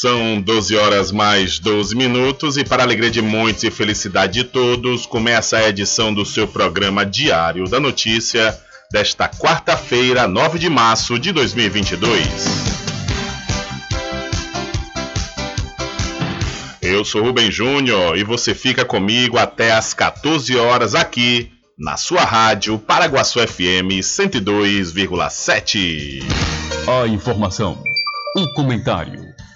São 12 horas mais 12 minutos e para alegria de muitos e felicidade de todos, começa a edição do seu programa Diário da Notícia desta quarta-feira, 9 de março de 2022. Eu sou Rubem Júnior e você fica comigo até às 14 horas aqui na sua rádio Paraguaçu FM 102,7. A informação, o comentário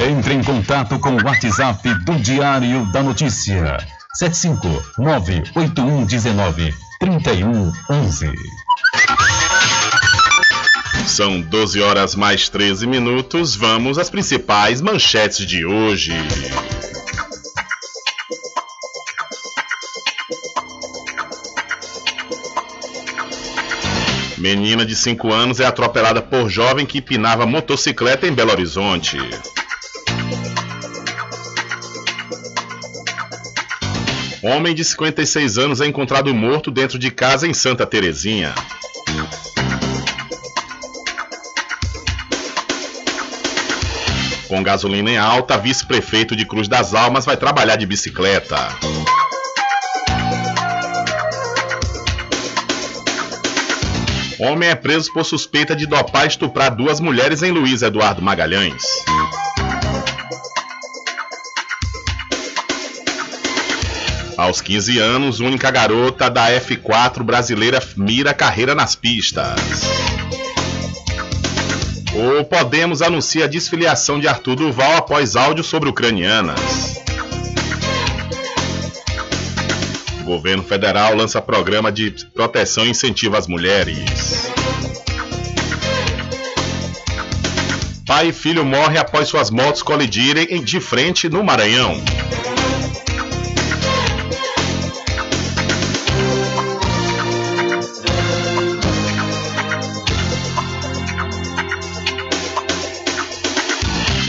Entre em contato com o WhatsApp do Diário da Notícia. 759-8119-3111. São 12 horas mais 13 minutos. Vamos às principais manchetes de hoje. Menina de 5 anos é atropelada por jovem que pinava motocicleta em Belo Horizonte. Homem de 56 anos é encontrado morto dentro de casa em Santa Terezinha. Com gasolina em alta, vice-prefeito de Cruz das Almas vai trabalhar de bicicleta. Homem é preso por suspeita de dopar e estuprar duas mulheres em Luiz Eduardo Magalhães. Aos 15 anos, única garota da F4 brasileira mira carreira nas pistas. O Podemos anuncia a desfiliação de Arthur Duval após áudio sobre ucranianas. O governo federal lança programa de proteção e incentivo às mulheres. Pai e filho morrem após suas motos colidirem de frente no Maranhão.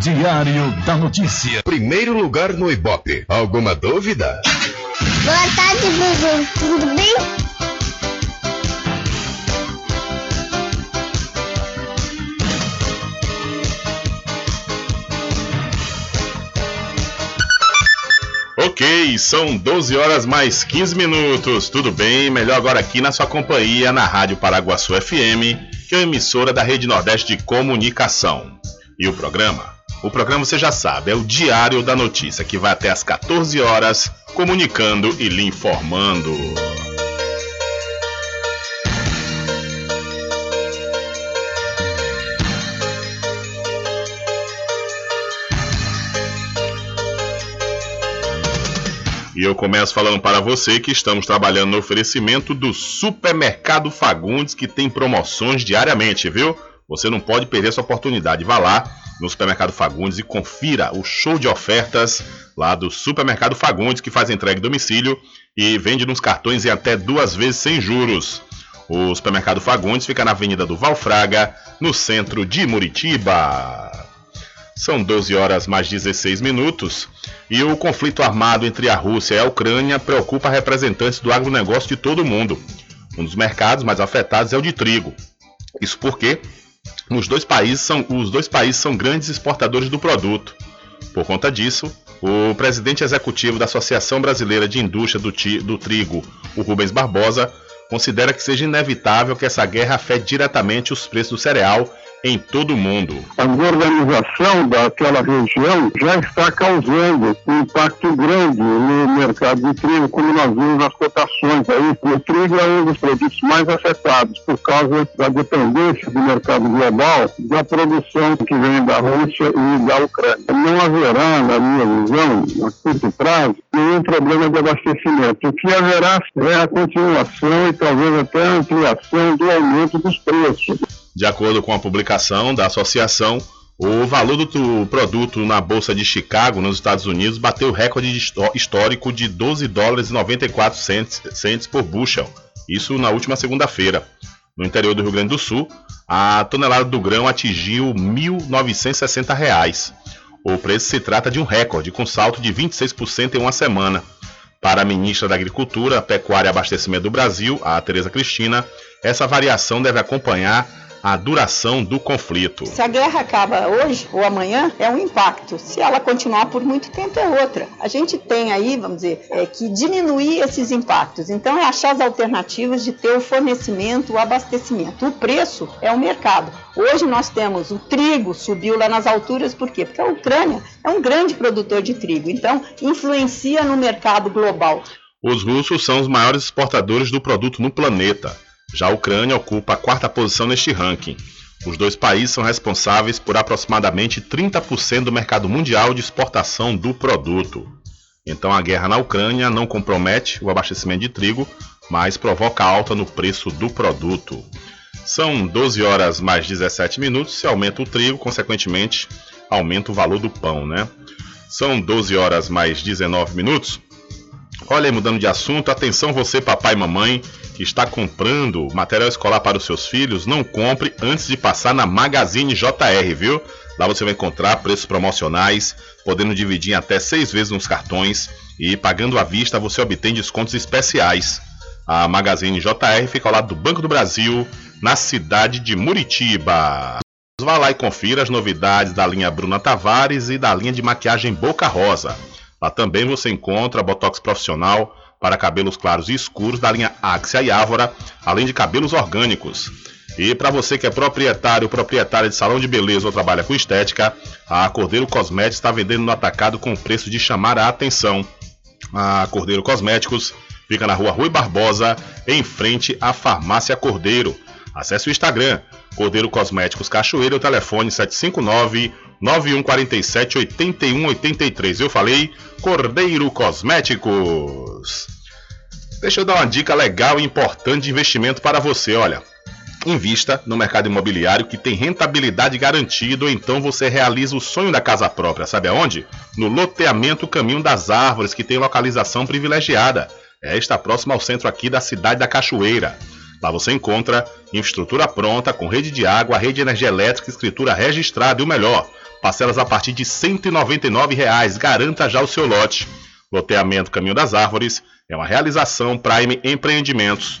Diário da Notícia. Primeiro lugar no Ibope. Alguma dúvida? Boa tarde, Bubu. Tudo bem? Ok, são 12 horas mais 15 minutos. Tudo bem? Melhor agora aqui na sua companhia, na Rádio Paraguaçu FM, que é a emissora da Rede Nordeste de Comunicação. E o programa? O programa você já sabe, é o Diário da Notícia, que vai até às 14 horas, comunicando e lhe informando. E eu começo falando para você que estamos trabalhando no oferecimento do Supermercado Fagundes, que tem promoções diariamente, viu? Você não pode perder essa oportunidade. Vá lá no Supermercado Fagundes e confira o show de ofertas lá do Supermercado Fagundes, que faz entrega em domicílio e vende nos cartões em até duas vezes sem juros. O Supermercado Fagundes fica na Avenida do Valfraga, no centro de Muritiba. São 12 horas mais 16 minutos e o conflito armado entre a Rússia e a Ucrânia preocupa representantes do agronegócio de todo o mundo. Um dos mercados mais afetados é o de trigo. Isso porque os dois países são, os dois países são grandes exportadores do produto. Por conta disso, o presidente executivo da Associação Brasileira de Indústria do, do Trigo, o Rubens Barbosa, considera que seja inevitável que essa guerra afete diretamente os preços do cereal em todo o mundo. A desorganização daquela região já está causando um impacto grande no mercado de trigo, como nós vimos nas cotações aí. O trigo é um dos produtos mais afetados por causa da dependência do mercado global da produção que vem da Rússia e da Ucrânia. Não haverá, na minha visão, a curto prazo, nenhum problema de abastecimento. O que haverá é a continuação e talvez até a ampliação do aumento dos preços. De acordo com a publicação da associação, o valor do produto na Bolsa de Chicago, nos Estados Unidos, bateu recorde histórico de 12 dólares e 94 cents por bushel, isso na última segunda-feira. No interior do Rio Grande do Sul, a tonelada do grão atingiu 1.960 reais. O preço se trata de um recorde, com salto de 26% em uma semana. Para a ministra da Agricultura, Pecuária e Abastecimento do Brasil, a Tereza Cristina, essa variação deve acompanhar a duração do conflito. Se a guerra acaba hoje ou amanhã, é um impacto. Se ela continuar por muito tempo, é outra. A gente tem aí, vamos dizer, é, que diminuir esses impactos. Então, é achar as alternativas de ter o fornecimento, o abastecimento. O preço é o mercado. Hoje nós temos o trigo subiu lá nas alturas, por quê? Porque a Ucrânia é um grande produtor de trigo, então influencia no mercado global. Os russos são os maiores exportadores do produto no planeta. Já a Ucrânia ocupa a quarta posição neste ranking. Os dois países são responsáveis por aproximadamente 30% do mercado mundial de exportação do produto. Então a guerra na Ucrânia não compromete o abastecimento de trigo, mas provoca alta no preço do produto. São 12 horas mais 17 minutos. Se aumenta o trigo, consequentemente, aumenta o valor do pão, né? São 12 horas mais 19 minutos. Olha mudando de assunto, atenção você, papai e mamãe, que está comprando material escolar para os seus filhos, não compre antes de passar na Magazine JR, viu? Lá você vai encontrar preços promocionais, podendo dividir até seis vezes nos cartões e pagando à vista você obtém descontos especiais. A Magazine JR fica ao lado do Banco do Brasil, na cidade de Muritiba. Vá lá e confira as novidades da linha Bruna Tavares e da linha de maquiagem Boca Rosa. Lá também você encontra botox profissional para cabelos claros e escuros da linha Axia e Ávora, além de cabelos orgânicos. E para você que é proprietário ou proprietária de salão de beleza ou trabalha com estética, a Cordeiro Cosméticos está vendendo no atacado com preço de chamar a atenção. A Cordeiro Cosméticos fica na rua Rui Barbosa, em frente à Farmácia Cordeiro. Acesse o Instagram, Cordeiro Cosméticos Cachoeira, o telefone 759 9147 8183. Eu falei Cordeiro Cosméticos. Deixa eu dar uma dica legal e importante de investimento para você, olha. Invista no mercado imobiliário que tem rentabilidade garantida, ou então você realiza o sonho da casa própria. Sabe aonde? No loteamento Caminho das Árvores, que tem localização privilegiada. É, está próximo ao centro aqui da cidade da Cachoeira. Lá você encontra infraestrutura pronta, com rede de água, rede de energia elétrica, escritura registrada e o melhor, parcelas a partir de 199 reais. Garanta já o seu lote. Loteamento Caminho das Árvores é uma realização Prime Empreendimentos.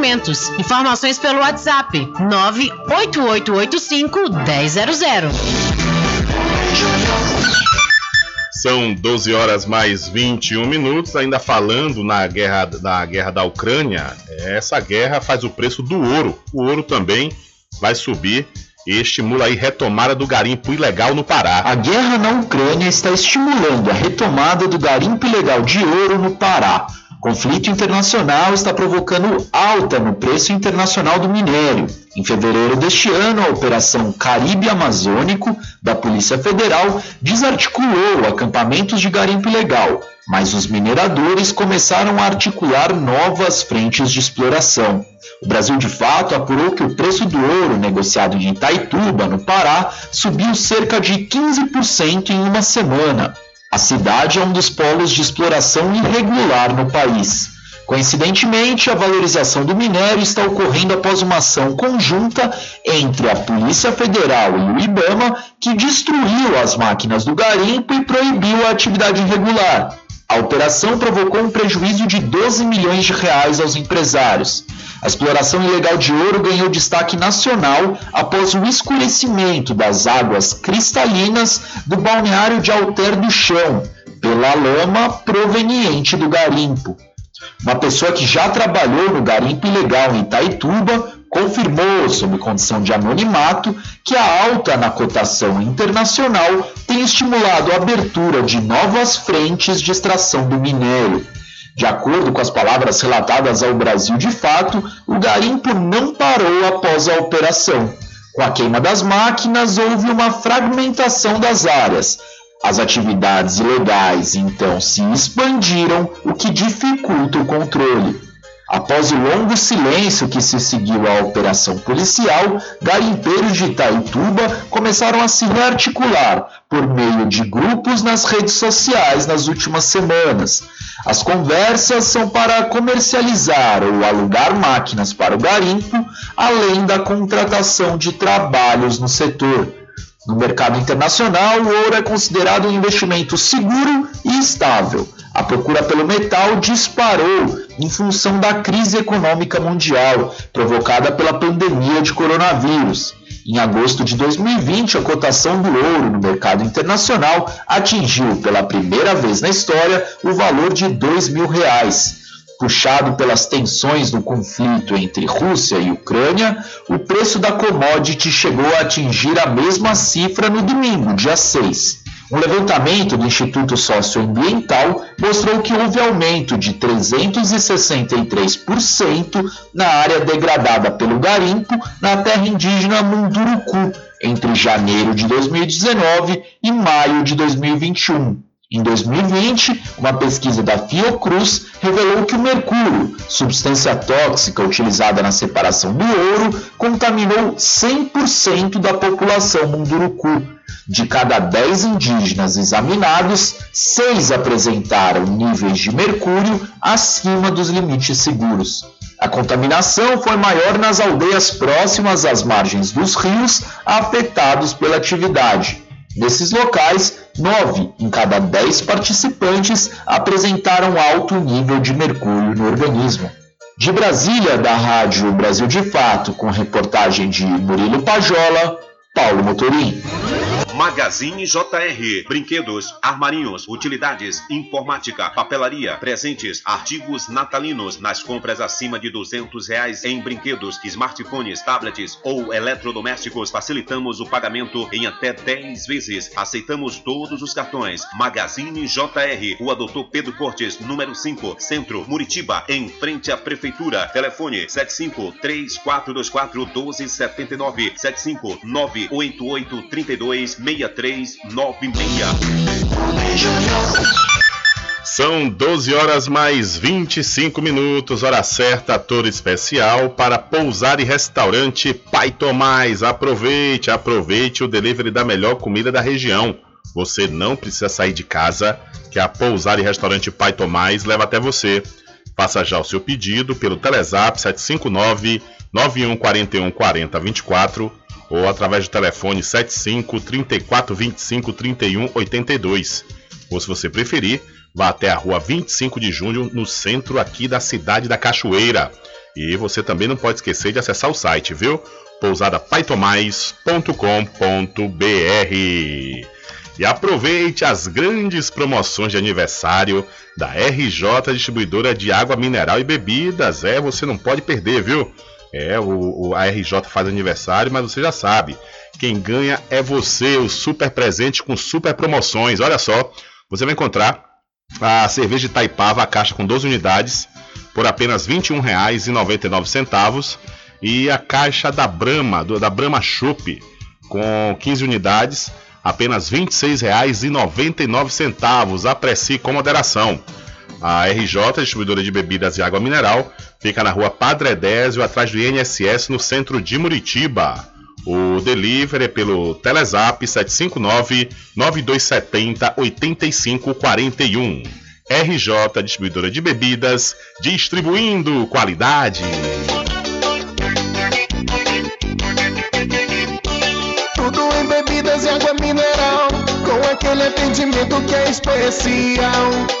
Empreendimentos. Informações pelo WhatsApp 98885 1000. São 12 horas mais 21 minutos, ainda falando na guerra, na guerra da Ucrânia. Essa guerra faz o preço do ouro. O ouro também vai subir e estimula a retomada do garimpo ilegal no Pará. A guerra na Ucrânia está estimulando a retomada do garimpo ilegal de ouro no Pará. Conflito internacional está provocando alta no preço internacional do minério. Em fevereiro deste ano, a Operação Caribe Amazônico da Polícia Federal desarticulou acampamentos de garimpo ilegal, mas os mineradores começaram a articular novas frentes de exploração. O Brasil, de fato, apurou que o preço do ouro negociado em Itaituba, no Pará, subiu cerca de 15% em uma semana. A cidade é um dos polos de exploração irregular no país. Coincidentemente, a valorização do minério está ocorrendo após uma ação conjunta entre a Polícia Federal e o IBAMA, que destruiu as máquinas do garimpo e proibiu a atividade irregular. A operação provocou um prejuízo de 12 milhões de reais aos empresários. A exploração ilegal de ouro ganhou destaque nacional após o escurecimento das águas cristalinas do balneário de Alter do Chão, pela lama proveniente do garimpo. Uma pessoa que já trabalhou no garimpo ilegal em Itaituba confirmou, sob condição de anonimato, que a alta na cotação internacional tem estimulado a abertura de novas frentes de extração do minério. De acordo com as palavras relatadas ao Brasil de fato, o garimpo não parou após a operação. Com a queima das máquinas, houve uma fragmentação das áreas. As atividades ilegais então se expandiram, o que dificulta o controle. Após o longo silêncio que se seguiu à operação policial, garimpeiros de Itaituba começaram a se rearticular por meio de grupos nas redes sociais nas últimas semanas. As conversas são para comercializar ou alugar máquinas para o garimpo, além da contratação de trabalhos no setor. No mercado internacional, o ouro é considerado um investimento seguro e estável. A procura pelo metal disparou em função da crise econômica mundial provocada pela pandemia de coronavírus. Em agosto de 2020, a cotação do ouro no mercado internacional atingiu pela primeira vez na história o valor de dois mil reais. Puxado pelas tensões do conflito entre Rússia e Ucrânia, o preço da commodity chegou a atingir a mesma cifra no domingo, dia 6. Um levantamento do Instituto Socioambiental mostrou que houve aumento de 363% na área degradada pelo garimpo na terra indígena Munduruku entre janeiro de 2019 e maio de 2021. Em 2020, uma pesquisa da Fiocruz revelou que o mercúrio, substância tóxica utilizada na separação do ouro, contaminou 100% da população Munduruku. De cada 10 indígenas examinados, 6 apresentaram níveis de mercúrio acima dos limites seguros. A contaminação foi maior nas aldeias próximas às margens dos rios afetados pela atividade. Nesses locais, 9 em cada 10 participantes apresentaram alto nível de mercúrio no organismo. De Brasília, da Rádio Brasil de Fato, com reportagem de Murilo Pajola, Paulo Motorim. Magazine JR. Brinquedos, armarinhos, utilidades, informática, papelaria, presentes, artigos natalinos nas compras acima de 200 reais em brinquedos, smartphones, tablets ou eletrodomésticos. Facilitamos o pagamento em até 10 vezes. Aceitamos todos os cartões. Magazine JR. Rua Doutor Pedro Cortes, número 5, Centro, Muritiba, em frente à Prefeitura. Telefone 75 3424 1279 75 988 32 6396. São 12 horas mais 25 minutos, hora certa, tour especial para pousar e restaurante Pai Tomás. Aproveite, aproveite o delivery da melhor comida da região. Você não precisa sair de casa, que a pousar e restaurante Pai Tomás leva até você. Faça já o seu pedido pelo Telezap 759 9141 4024 ou através do telefone 75 34 25 31 82. Ou se você preferir, vá até a rua 25 de junho, no centro aqui da cidade da Cachoeira. E você também não pode esquecer de acessar o site, viu? pousadapaitomais.com.br E aproveite as grandes promoções de aniversário da RJ Distribuidora de Água Mineral e Bebidas. É, você não pode perder, viu? É, o, o, a RJ faz aniversário, mas você já sabe. Quem ganha é você, o super presente com super promoções. Olha só, você vai encontrar a cerveja de Taipava, a caixa com 12 unidades, por apenas R$ 21,99. E a caixa da Brahma, do, da Brahma Chopp, com 15 unidades, apenas R$ 26,99. Aprecie com moderação. A RJ, distribuidora de bebidas e água mineral, fica na rua Padre Edésio, atrás do INSS, no centro de Muritiba. O delivery é pelo Telezap 759-9270-8541. RJ, distribuidora de bebidas, distribuindo qualidade. Tudo em bebidas e água mineral, com aquele atendimento que é especial.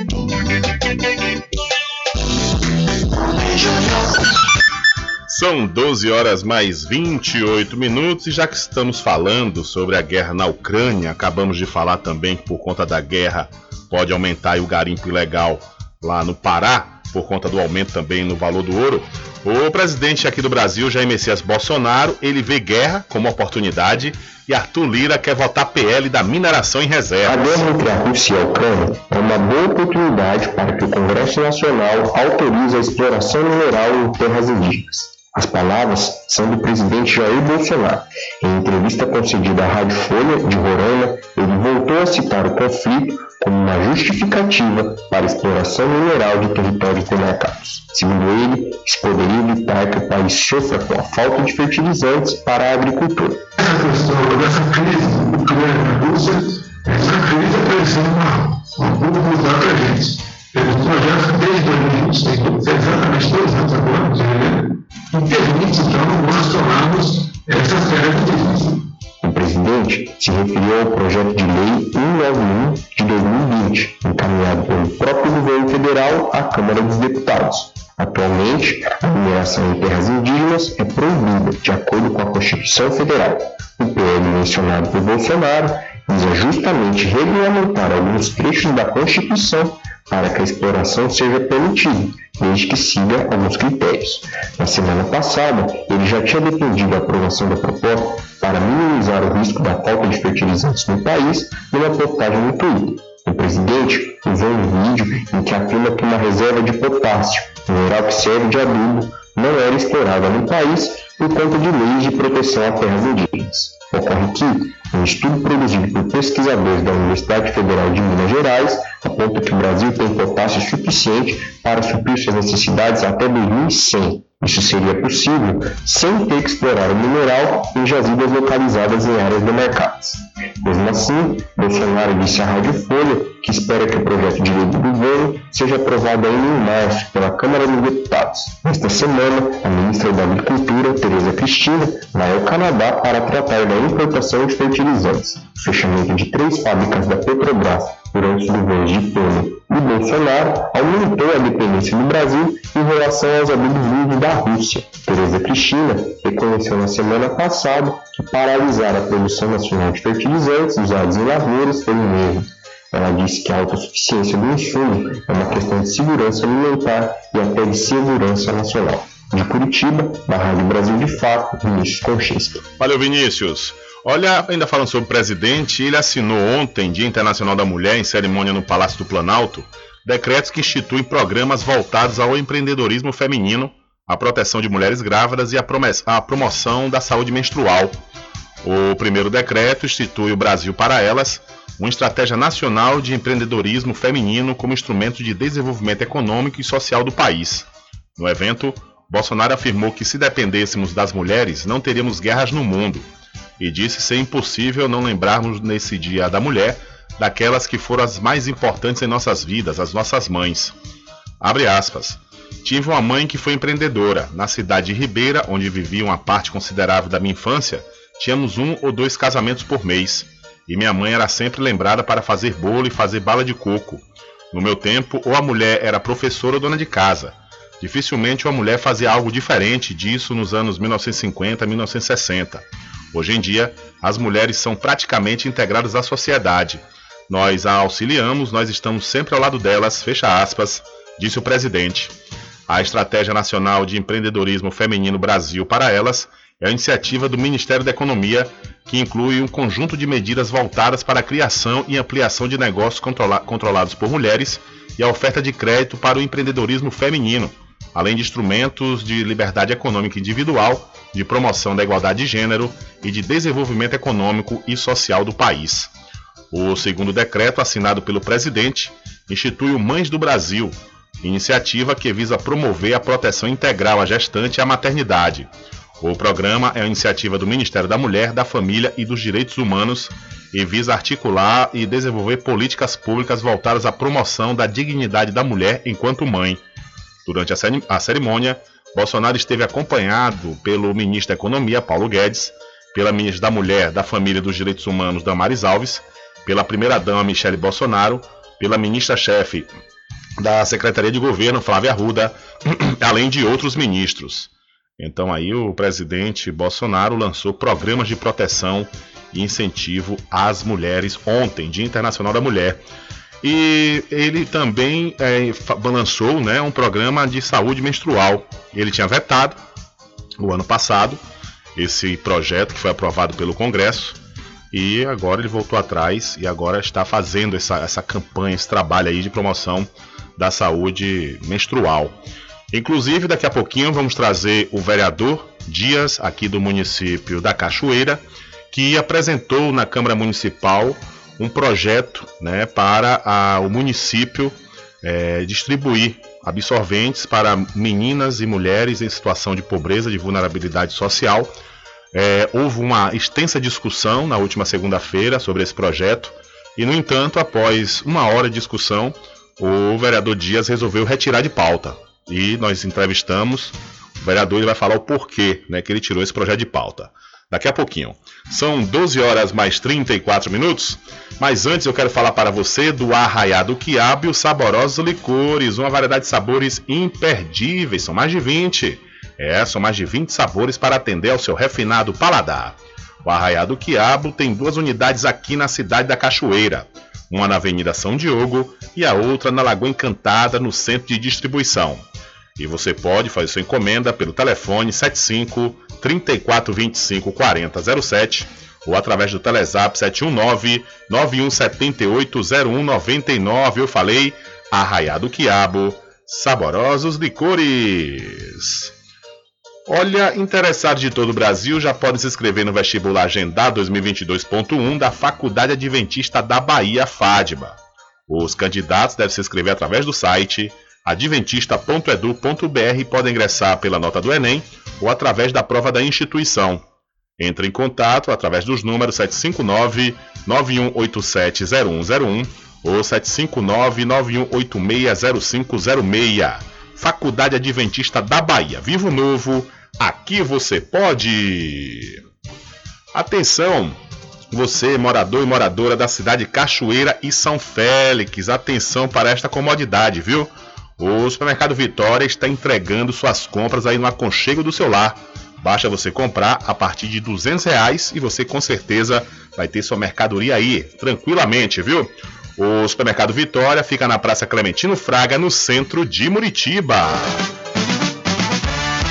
São 12 horas mais 28 minutos e já que estamos falando sobre a guerra na Ucrânia, acabamos de falar também que por conta da guerra pode aumentar o garimpo ilegal lá no Pará, por conta do aumento também no valor do ouro. O presidente aqui do Brasil, Jair Messias Bolsonaro, ele vê guerra como oportunidade e Arthur Lira quer votar PL da mineração em reserva. A guerra entre a Rússia e a Ucrânia é uma boa oportunidade para que o Congresso Nacional autorize a exploração mineral em terras indígenas. As palavras são do presidente Jair Bolsonaro. Em entrevista concedida à Rádio Folha de Roraima, ele voltou a citar o conflito como uma justificativa para a exploração mineral de territórios demarcados. Segundo ele, isso poderia evitar que o país sofra com a falta de fertilizantes para a agricultura. Essa questão dessa crise Ucrânia-Rússia, essa crise apareceu uma, uma oportunidade para a gente. Temos projetos desde 2020, tem exatamente dois anos agora, que permite, então, nós tomarmos essa série de decisões. O presidente se referiu ao projeto de lei 191 de 2020, encaminhado pelo próprio governo federal à Câmara dos Deputados. Atualmente, a mineração em terras indígenas é proibida, de acordo com a Constituição Federal. O PL mencionado por Bolsonaro visa justamente regulamentar alguns trechos da Constituição para que a exploração seja permitida, desde que siga alguns critérios. Na semana passada, ele já tinha defendido a aprovação da proposta para minimizar o risco da falta de fertilizantes no país numa postagem no Twitter. O presidente usou um vídeo em que afirma que uma reserva de potássio, mineral que serve de adubo, não era explorada no país por conta de leis de proteção a terras indígenas. Ocorre que, um estudo produzido por pesquisadores da Universidade Federal de Minas Gerais aponta que o Brasil tem potássio suficiente para suprir suas necessidades até 2100. Isso seria possível sem ter que explorar o mineral em jazidas localizadas em áreas demarcadas. Mesmo assim, Bolsonaro disse à Rádio Folha que espera que o projeto de lei do governo seja aprovado ainda em março pela Câmara dos Deputados. Nesta semana, a ministra da Agricultura, Tereza Cristina, vai ao Canadá para tratar da importação de fertilizantes. O fechamento de três fábricas da Petrobras durante os governos de Temer e Bolsonaro aumentou a dependência do Brasil em relação aos adubos vindos da Rússia. Tereza Cristina reconheceu na semana passada que paralisar a produção nacional de fertilizantes usados em lavouras foi um erro. Ela disse que a autossuficiência do insumo é uma questão de segurança alimentar e até de segurança nacional. De Curitiba, da Rádio Brasil de Fato, Vinícius Konchinski. Valeu, Vinícius. Olha, ainda falando sobre o presidente, ele assinou ontem, Dia Internacional da Mulher, em cerimônia no Palácio do Planalto, decretos que instituem programas voltados ao empreendedorismo feminino, à proteção de mulheres grávidas e à promoção da saúde menstrual. O primeiro decreto institui o Brasil para Elas, uma estratégia nacional de empreendedorismo feminino como instrumento de desenvolvimento econômico e social do país. No evento, Bolsonaro afirmou que se dependêssemos das mulheres, não teríamos guerras no mundo e disse ser impossível não lembrarmos nesse Dia da Mulher daquelas que foram as mais importantes em nossas vidas, as nossas mães. Abre aspas. Tive uma mãe que foi empreendedora. Na cidade de Ribeira, onde vivia uma parte considerável da minha infância, tínhamos um ou dois casamentos por mês. E minha mãe era sempre lembrada para fazer bolo e fazer bala de coco. No meu tempo, ou a mulher era professora ou dona de casa. Dificilmente uma mulher fazia algo diferente disso nos anos 1950 1960. Hoje em dia, as mulheres são praticamente integradas à sociedade. Nós a auxiliamos, nós estamos sempre ao lado delas, fecha aspas, disse o presidente. A Estratégia Nacional de Empreendedorismo Feminino Brasil para Elas é a iniciativa do Ministério da Economia que inclui um conjunto de medidas voltadas para a criação e ampliação de negócios controla controlados por mulheres e a oferta de crédito para o empreendedorismo feminino, além de instrumentos de liberdade econômica individual de promoção da igualdade de gênero e de desenvolvimento econômico e social do país. O segundo decreto, assinado pelo presidente, institui o Mães do Brasil, iniciativa que visa promover a proteção integral à gestante e à maternidade. O programa é uma iniciativa do Ministério da Mulher, da Família e dos Direitos Humanos e visa articular e desenvolver políticas públicas voltadas à promoção da dignidade da mulher enquanto mãe. Durante a cerimônia, Bolsonaro esteve acompanhado pelo ministro da Economia, Paulo Guedes, pela ministra da Mulher, da Família e dos Direitos Humanos, Damares Alves, pela primeira-dama, Michele Bolsonaro, pela ministra-chefe da Secretaria de Governo, Flávia Arruda, além de outros ministros. Então aí o presidente Bolsonaro lançou programas de proteção e incentivo às mulheres ontem, Dia Internacional da Mulher. E ele também é, lançou né, um programa de saúde menstrual. Ele tinha vetado o ano passado esse projeto que foi aprovado pelo Congresso e agora ele voltou atrás e agora está fazendo essa, essa campanha, esse trabalho aí de promoção da saúde menstrual. Inclusive, daqui a pouquinho vamos trazer o vereador Dias, aqui do município da Cachoeira, que apresentou na Câmara Municipal um projeto né, para a, o município é, distribuir absorventes para meninas e mulheres em situação de pobreza, de vulnerabilidade social. É, houve uma extensa discussão na última segunda-feira sobre esse projeto e, no entanto, após uma hora de discussão, o vereador Dias resolveu retirar de pauta. E nós entrevistamos o vereador, ele vai falar o porquê né, que ele tirou esse projeto de pauta. Daqui a pouquinho. São 12 horas mais 34 minutos. Mas antes eu quero falar para você do Arraiado Quiabo e os saborosos licores, uma variedade de sabores imperdíveis, são mais de 20. É, são mais de 20 sabores para atender ao seu refinado paladar. O Arraiado Quiabo tem duas unidades aqui na cidade da Cachoeira uma na Avenida São Diogo e a outra na Lagoa Encantada, no centro de distribuição. E você pode fazer sua encomenda pelo telefone 75 3425 4007 ou através do Telezap 719 9178 0199. Eu falei Arraiado Quiabo, saborosos licores. Olha, interessados de todo o Brasil já podem se inscrever no vestibular Agendar 2022.1 da Faculdade Adventista da Bahia, FADBA. Os candidatos devem se inscrever através do site adventista.edu.br e podem ingressar pela nota do Enem ou através da prova da instituição. Entre em contato através dos números 759 91870101 ou 759 91860506. Faculdade Adventista da Bahia. Vivo Novo, Aqui você pode. Atenção, você, morador e moradora da cidade Cachoeira e São Félix, atenção para esta comodidade, viu? O Supermercado Vitória está entregando suas compras aí no aconchego do seu lar. Basta você comprar a partir de 200 reais e você com certeza vai ter sua mercadoria aí, tranquilamente, viu? O Supermercado Vitória fica na Praça Clementino Fraga, no centro de Muritiba.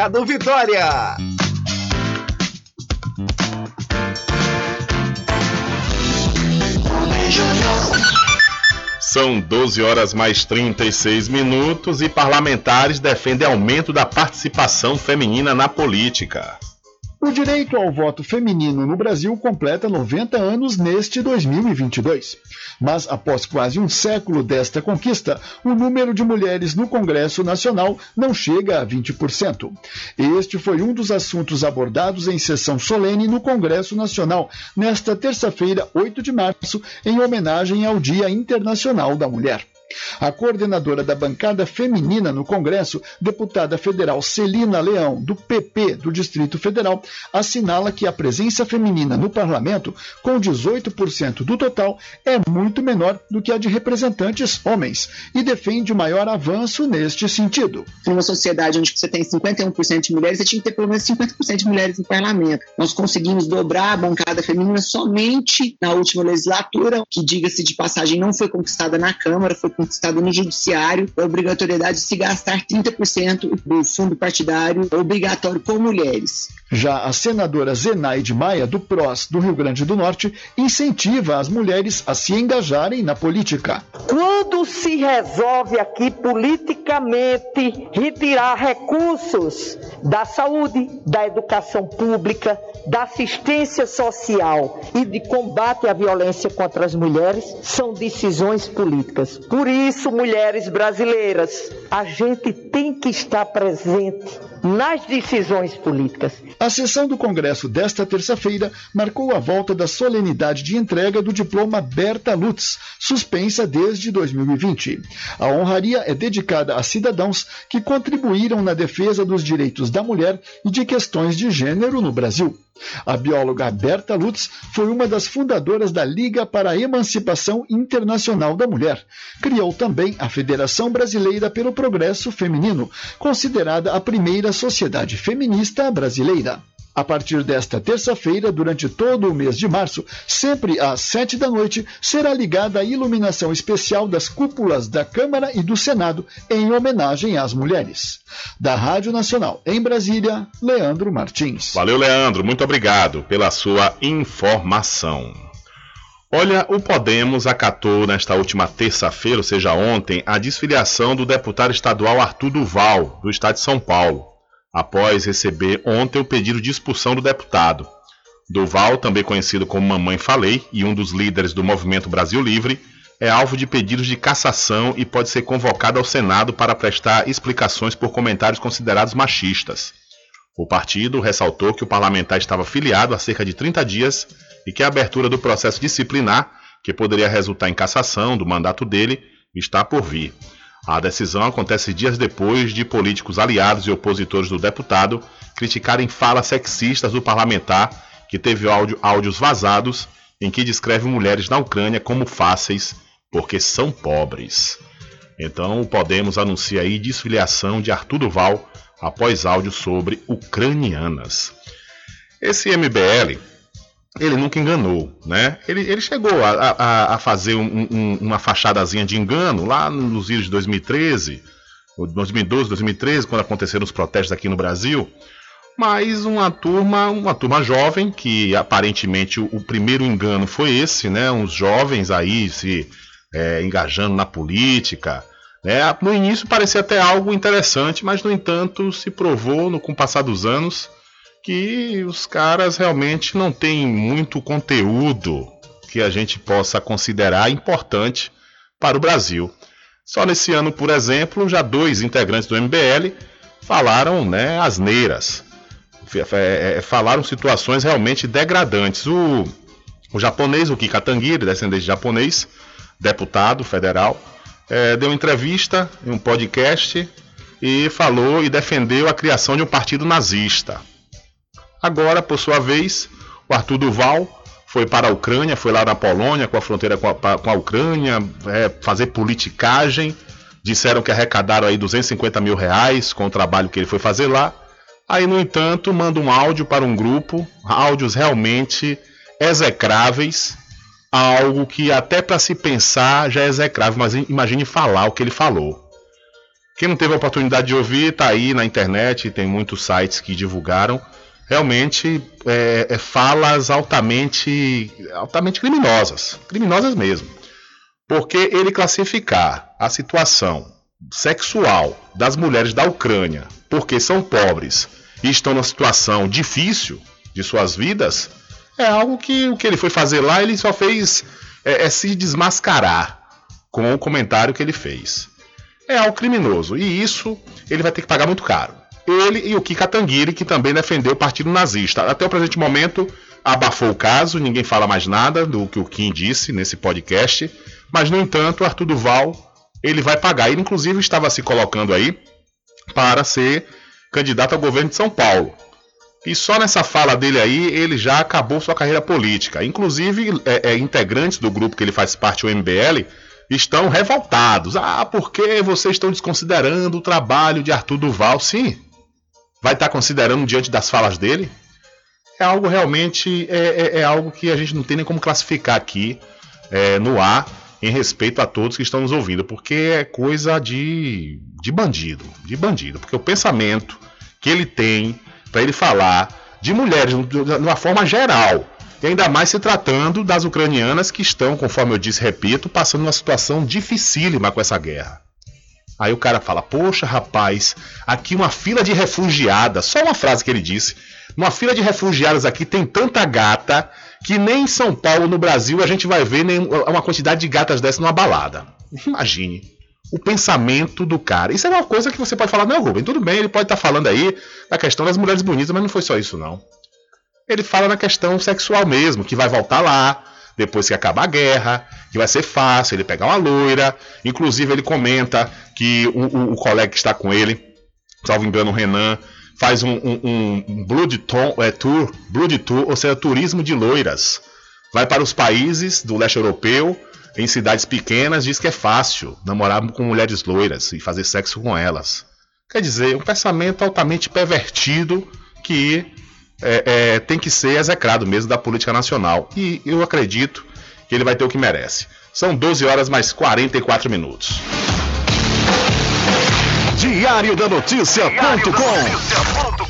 Mercado Vitória. São 12 horas mais 36 minutos e parlamentares defendem aumento da participação feminina na política. O direito ao voto feminino no Brasil completa 90 anos neste 2022. Mas após quase um século desta conquista, o número de mulheres no Congresso Nacional não chega a 20%. Este foi um dos assuntos abordados em sessão solene no Congresso Nacional, nesta terça-feira, 8 de março, em homenagem ao Dia Internacional da Mulher. A coordenadora da bancada feminina no Congresso, deputada federal Celina Leão, do PP do Distrito Federal, assinala que a presença feminina no parlamento, com 18% do total, é muito menor do que a de representantes homens e defende o maior avanço neste sentido. Em uma sociedade onde você tem 51% de mulheres, você tinha que ter pelo menos 50% de mulheres no parlamento. Nós conseguimos dobrar a bancada feminina somente na última legislatura, que, diga-se de passagem, não foi conquistada na Câmara, foi conquistada no judiciário a obrigatoriedade de se gastar 30% do fundo partidário obrigatório com mulheres. Já a senadora Zenaide Maia, do PROS do Rio Grande do Norte, incentiva as mulheres a se engajarem na política. Quando se resolve aqui politicamente retirar recursos da saúde, da educação pública, da assistência social e de combate à violência contra as mulheres, são decisões políticas. Por isso, mulheres brasileiras, a gente tem que estar presente nas decisões políticas. A sessão do Congresso desta terça-feira marcou a volta da solenidade de entrega do diploma Berta Lutz, suspensa desde 2020. A honraria é dedicada a cidadãos que contribuíram na defesa dos direitos da mulher e de questões de gênero no Brasil. A bióloga Berta Lutz foi uma das fundadoras da Liga para a Emancipação Internacional da Mulher. Criou também a Federação Brasileira pelo Progresso Feminino, considerada a primeira sociedade feminista brasileira. A partir desta terça-feira, durante todo o mês de março, sempre às sete da noite, será ligada a iluminação especial das cúpulas da Câmara e do Senado em homenagem às mulheres. Da Rádio Nacional em Brasília, Leandro Martins. Valeu, Leandro. Muito obrigado pela sua informação. Olha, o Podemos acatou nesta última terça-feira, ou seja, ontem, a desfiliação do deputado estadual Arthur Duval, do estado de São Paulo após receber ontem o pedido de expulsão do deputado. Duval, também conhecido como Mamãe Falei e um dos líderes do Movimento Brasil Livre, é alvo de pedidos de cassação e pode ser convocado ao Senado para prestar explicações por comentários considerados machistas. O partido ressaltou que o parlamentar estava filiado há cerca de 30 dias e que a abertura do processo disciplinar, que poderia resultar em cassação do mandato dele, está por vir. A decisão acontece dias depois de políticos aliados e opositores do deputado criticarem falas sexistas do parlamentar, que teve áudio, áudios vazados em que descreve mulheres na Ucrânia como fáceis porque são pobres. Então, o Podemos anuncia aí desfiliação de Arthur Duval após áudio sobre ucranianas. Esse MBL ele nunca enganou, né? Ele, ele chegou a, a, a fazer um, um, uma fachadazinha de engano lá nos idos de 2013, 2012, 2013, quando aconteceram os protestos aqui no Brasil. Mas uma turma, uma turma jovem, que aparentemente o, o primeiro engano foi esse, né? Uns jovens aí se é, engajando na política. Né? No início parecia até algo interessante, mas no entanto se provou, no, com o passar dos anos, que os caras realmente não têm muito conteúdo que a gente possa considerar importante para o Brasil. Só nesse ano, por exemplo, já dois integrantes do MBL falaram né, asneiras. É, é, falaram situações realmente degradantes. O, o japonês, o Kika Tanguiri, descendente de japonês, deputado federal, é, deu entrevista em um podcast e falou e defendeu a criação de um partido nazista. Agora, por sua vez, o Arthur Duval foi para a Ucrânia, foi lá na Polônia, com a fronteira com a, com a Ucrânia, é, fazer politicagem. Disseram que arrecadaram aí 250 mil reais com o trabalho que ele foi fazer lá. Aí, no entanto, manda um áudio para um grupo, áudios realmente execráveis, algo que até para se pensar já é execrável, mas imagine falar o que ele falou. Quem não teve a oportunidade de ouvir, está aí na internet, tem muitos sites que divulgaram realmente é, é, falas altamente, altamente criminosas, criminosas mesmo. Porque ele classificar a situação sexual das mulheres da Ucrânia, porque são pobres e estão numa situação difícil de suas vidas, é algo que o que ele foi fazer lá, ele só fez é, é se desmascarar com o comentário que ele fez. É algo criminoso e isso ele vai ter que pagar muito caro. Ele e o Kika Tanguiri, que também defendeu o partido nazista. Até o presente momento, abafou o caso, ninguém fala mais nada do que o Kim disse nesse podcast. Mas, no entanto, Arthur Duval, ele vai pagar. Ele, inclusive, estava se colocando aí para ser candidato ao governo de São Paulo. E só nessa fala dele aí, ele já acabou sua carreira política. Inclusive, é, é, integrantes do grupo que ele faz parte, o MBL, estão revoltados. Ah, por que vocês estão desconsiderando o trabalho de Arthur Duval? Sim, vai estar considerando diante das falas dele? É algo realmente é, é, é, algo que a gente não tem nem como classificar aqui é, no ar em respeito a todos que estão nos ouvindo, porque é coisa de, de bandido, de bandido, porque o pensamento que ele tem para ele falar de mulheres de uma forma geral, e ainda mais se tratando das ucranianas que estão, conforme eu disse, repito, passando uma situação dificílima com essa guerra. Aí o cara fala: Poxa, rapaz, aqui uma fila de refugiadas. Só uma frase que ele disse. Uma fila de refugiadas aqui tem tanta gata que nem em São Paulo, no Brasil, a gente vai ver nem uma quantidade de gatas dessa numa balada. Imagine o pensamento do cara. Isso é uma coisa que você pode falar, não, Rubem, tudo bem, ele pode estar tá falando aí da questão das mulheres bonitas, mas não foi só isso, não. Ele fala na questão sexual mesmo, que vai voltar lá, depois que acabar a guerra, que vai ser fácil ele pegar uma loira. Inclusive, ele comenta que o, o, o colega que está com ele, salvo engano, o Renan, faz um, um, um Blood, Tour, é, tour, Blood Tour, ou seja, turismo de loiras. Vai para os países do leste europeu, em cidades pequenas, diz que é fácil namorar com mulheres loiras e fazer sexo com elas. Quer dizer, um pensamento altamente pervertido que é, é, tem que ser execrado mesmo da política nacional. E eu acredito que ele vai ter o que merece. São 12 horas mais 44 minutos. Diário da Notícia.com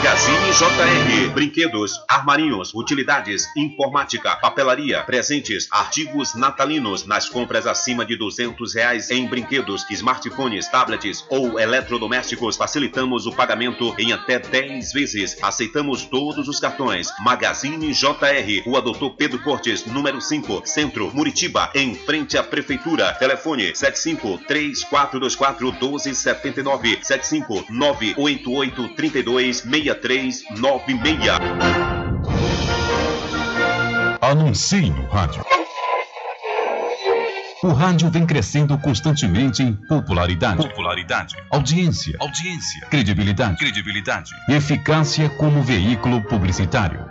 Magazine JR. Brinquedos, armarinhos, utilidades, informática, papelaria, presentes, artigos natalinos nas compras acima de duzentos reais em brinquedos, smartphones, tablets ou eletrodomésticos. Facilitamos o pagamento em até 10 vezes. Aceitamos todos os cartões. Magazine JR. Rua Doutor Pedro Cortes, número 5, Centro, Muritiba, em frente à Prefeitura. Telefone 75 3424 1279 75 988 32 6396. Anuncie no rádio. O rádio vem crescendo constantemente em popularidade, popularidade, audiência, audiência, credibilidade, credibilidade e eficácia como veículo publicitário.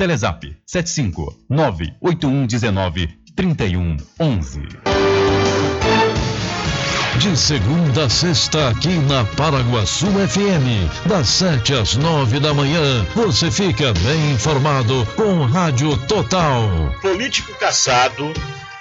Telezap 75 98119 3111. De segunda a sexta, aqui na Paraguaçu FM, das 7 às 9 da manhã, você fica bem informado com Rádio Total. Político caçado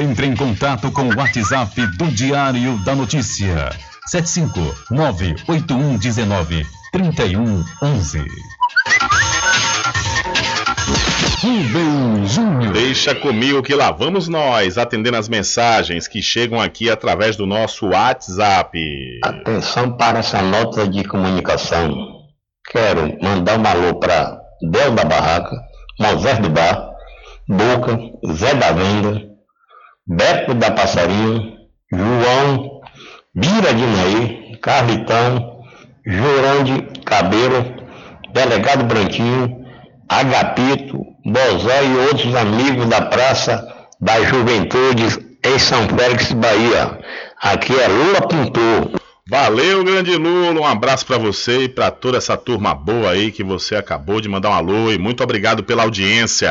Entre em contato com o WhatsApp do Diário da Notícia. 759-8119-3111. Rubem Júnior. Deixa comigo que lá vamos nós, atendendo as mensagens que chegam aqui através do nosso WhatsApp. Atenção para essa nota de comunicação. Quero mandar um alô para Del da Barraca, Moisés do Bar, Boca, Zé da Venda, Beto da Passarinho, João, Bira de Naí, Carlitão, Jurande Cabelo, Delegado Branquinho, Agapito, Bozó e outros amigos da Praça da Juventude em São Félix, Bahia. Aqui é Lula Pintor. Valeu, grande Lula. Um abraço para você e para toda essa turma boa aí que você acabou de mandar um alô e muito obrigado pela audiência.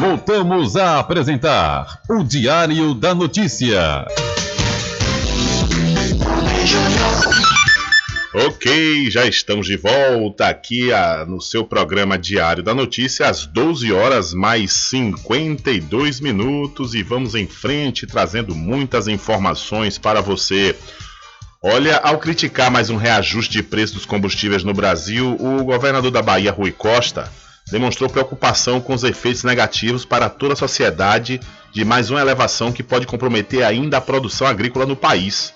Voltamos a apresentar o Diário da Notícia. Ok, já estamos de volta aqui a, no seu programa Diário da Notícia, às 12 horas mais 52 minutos, e vamos em frente trazendo muitas informações para você. Olha, ao criticar mais um reajuste de preço dos combustíveis no Brasil, o governador da Bahia, Rui Costa, demonstrou preocupação com os efeitos negativos para toda a sociedade de mais uma elevação que pode comprometer ainda a produção agrícola no país.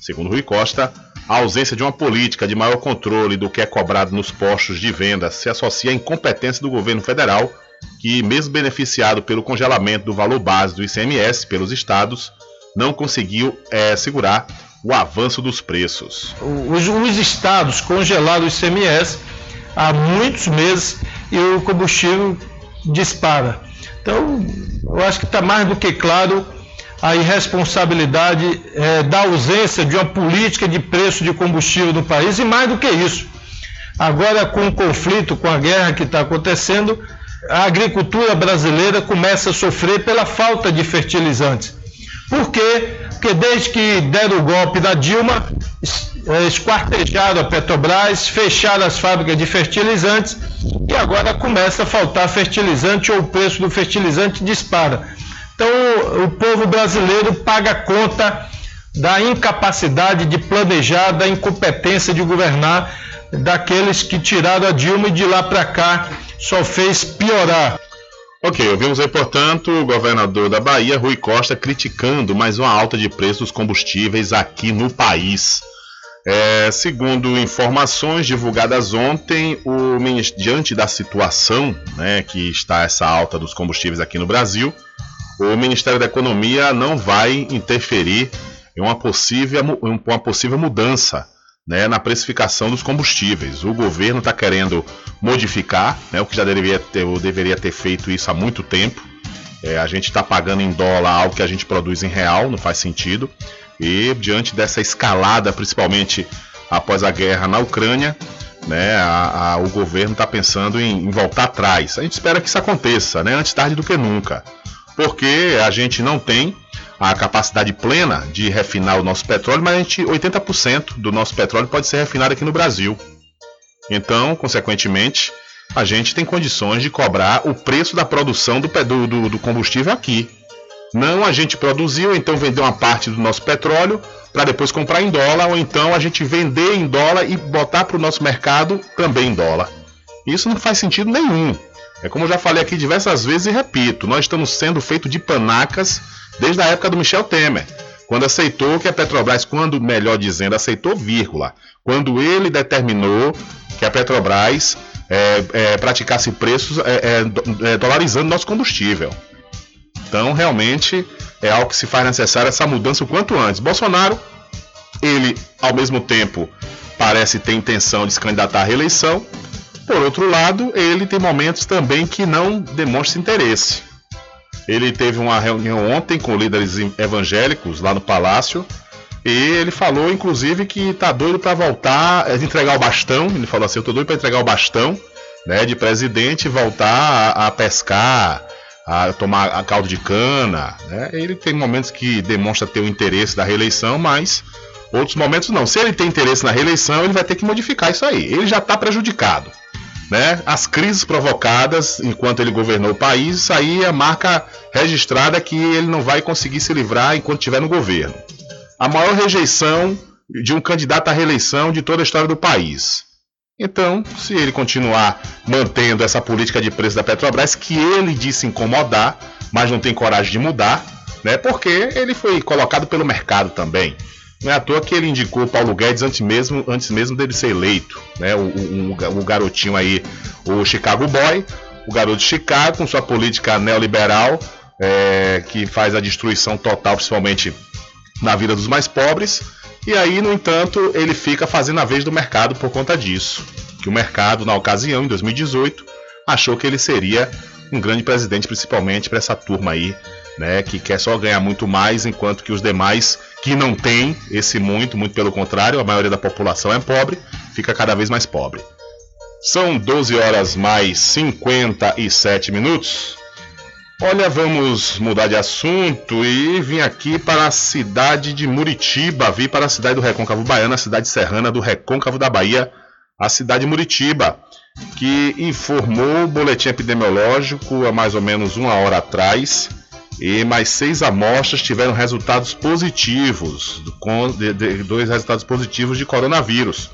Segundo Rui Costa, a ausência de uma política de maior controle do que é cobrado nos postos de venda se associa à incompetência do governo federal, que, mesmo beneficiado pelo congelamento do valor base do ICMS pelos estados, não conseguiu é, segurar o avanço dos preços. Os, os estados congelaram o ICMS há muitos meses e o combustível dispara. Então, eu acho que está mais do que claro a irresponsabilidade é, da ausência de uma política de preço de combustível no país e mais do que isso. Agora, com o conflito, com a guerra que está acontecendo, a agricultura brasileira começa a sofrer pela falta de fertilizantes. Por quê? Porque desde que deram o golpe da Dilma, esquartejaram a Petrobras, fecharam as fábricas de fertilizantes e agora começa a faltar fertilizante ou o preço do fertilizante dispara. Então o povo brasileiro paga conta da incapacidade de planejar, da incompetência de governar daqueles que tiraram a Dilma e de lá para cá só fez piorar. Ok, ouvimos aí, portanto, o governador da Bahia, Rui Costa, criticando mais uma alta de preço dos combustíveis aqui no país. É, segundo informações divulgadas ontem, o, diante da situação né, que está essa alta dos combustíveis aqui no Brasil, o Ministério da Economia não vai interferir em uma possível, uma possível mudança né, na precificação dos combustíveis. O governo está querendo modificar, né, o que já deveria ter, deveria ter feito isso há muito tempo. É, a gente está pagando em dólar algo que a gente produz em real, não faz sentido. E diante dessa escalada, principalmente após a guerra na Ucrânia, né, a, a, o governo está pensando em, em, voltar atrás. A gente espera que isso aconteça, né, antes tarde do que nunca, porque a gente não tem a capacidade plena de refinar o nosso petróleo, mas a gente, 80% do nosso petróleo pode ser refinado aqui no Brasil. Então, consequentemente, a gente tem condições de cobrar o preço da produção do, do, do combustível aqui. Não a gente produzir ou então vender uma parte do nosso petróleo para depois comprar em dólar, ou então a gente vender em dólar e botar para o nosso mercado também em dólar. Isso não faz sentido nenhum. É como eu já falei aqui diversas vezes e repito, nós estamos sendo feitos de panacas desde a época do Michel Temer, quando aceitou que a Petrobras, quando melhor dizendo, aceitou vírgula, quando ele determinou que a Petrobras é, é, praticasse preços é, dolarizando nosso combustível. Então, realmente, é algo que se faz necessário essa mudança o quanto antes. Bolsonaro, ele, ao mesmo tempo, parece ter intenção de se candidatar à reeleição. Por outro lado, ele tem momentos também que não demonstra interesse. Ele teve uma reunião ontem com líderes evangélicos lá no palácio e ele falou, inclusive, que tá doido para voltar, de entregar o bastão. Ele falou assim: eu tô doido para entregar o bastão, né, de presidente, e voltar a, a, pescar, a tomar a caldo de cana. Né? Ele tem momentos que demonstra ter o interesse da reeleição, mas outros momentos não. Se ele tem interesse na reeleição, ele vai ter que modificar isso aí. Ele já está prejudicado né? As crises provocadas enquanto ele governou o país, isso aí é marca registrada que ele não vai conseguir se livrar enquanto estiver no governo. A maior rejeição de um candidato à reeleição de toda a história do país. Então, se ele continuar mantendo essa política de preço da Petrobras, que ele disse incomodar, mas não tem coragem de mudar, né? Porque ele foi colocado pelo mercado também. Não é à toa que ele indicou Paulo Guedes antes mesmo, antes mesmo dele ser eleito. Né? O, o, o garotinho aí, o Chicago Boy, o garoto de Chicago, com sua política neoliberal, é, que faz a destruição total, principalmente na vida dos mais pobres. E aí, no entanto, ele fica fazendo a vez do mercado por conta disso. Que o mercado, na ocasião, em 2018, achou que ele seria um grande presidente, principalmente para essa turma aí né, que quer só ganhar muito mais, enquanto que os demais que não têm esse muito, muito pelo contrário, a maioria da população é pobre, fica cada vez mais pobre. São 12 horas mais 57 minutos. Olha, vamos mudar de assunto e vim aqui para a cidade de Muritiba, vim para a cidade do Recôncavo Baiano, a cidade serrana do Recôncavo da Bahia, a cidade de Muritiba, que informou o boletim epidemiológico há mais ou menos uma hora atrás e mais seis amostras tiveram resultados positivos, de, de, dois resultados positivos de coronavírus,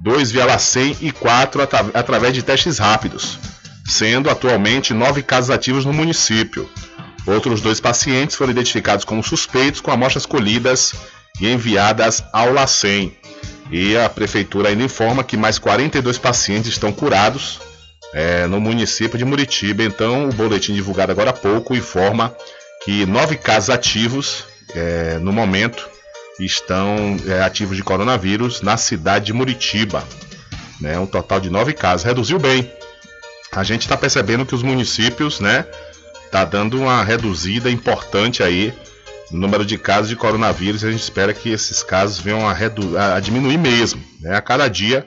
dois via LACEN e quatro atra, através de testes rápidos sendo atualmente nove casos ativos no município. Outros dois pacientes foram identificados como suspeitos com amostras colhidas e enviadas ao LACEN. E a prefeitura ainda informa que mais 42 pacientes estão curados é, no município de Muritiba. Então, o boletim divulgado agora há pouco informa que nove casos ativos é, no momento estão é, ativos de coronavírus na cidade de Muritiba. Né, um total de nove casos. Reduziu bem a gente está percebendo que os municípios, né, tá dando uma reduzida importante aí no número de casos de coronavírus. A gente espera que esses casos venham a, a diminuir mesmo, né, a cada dia.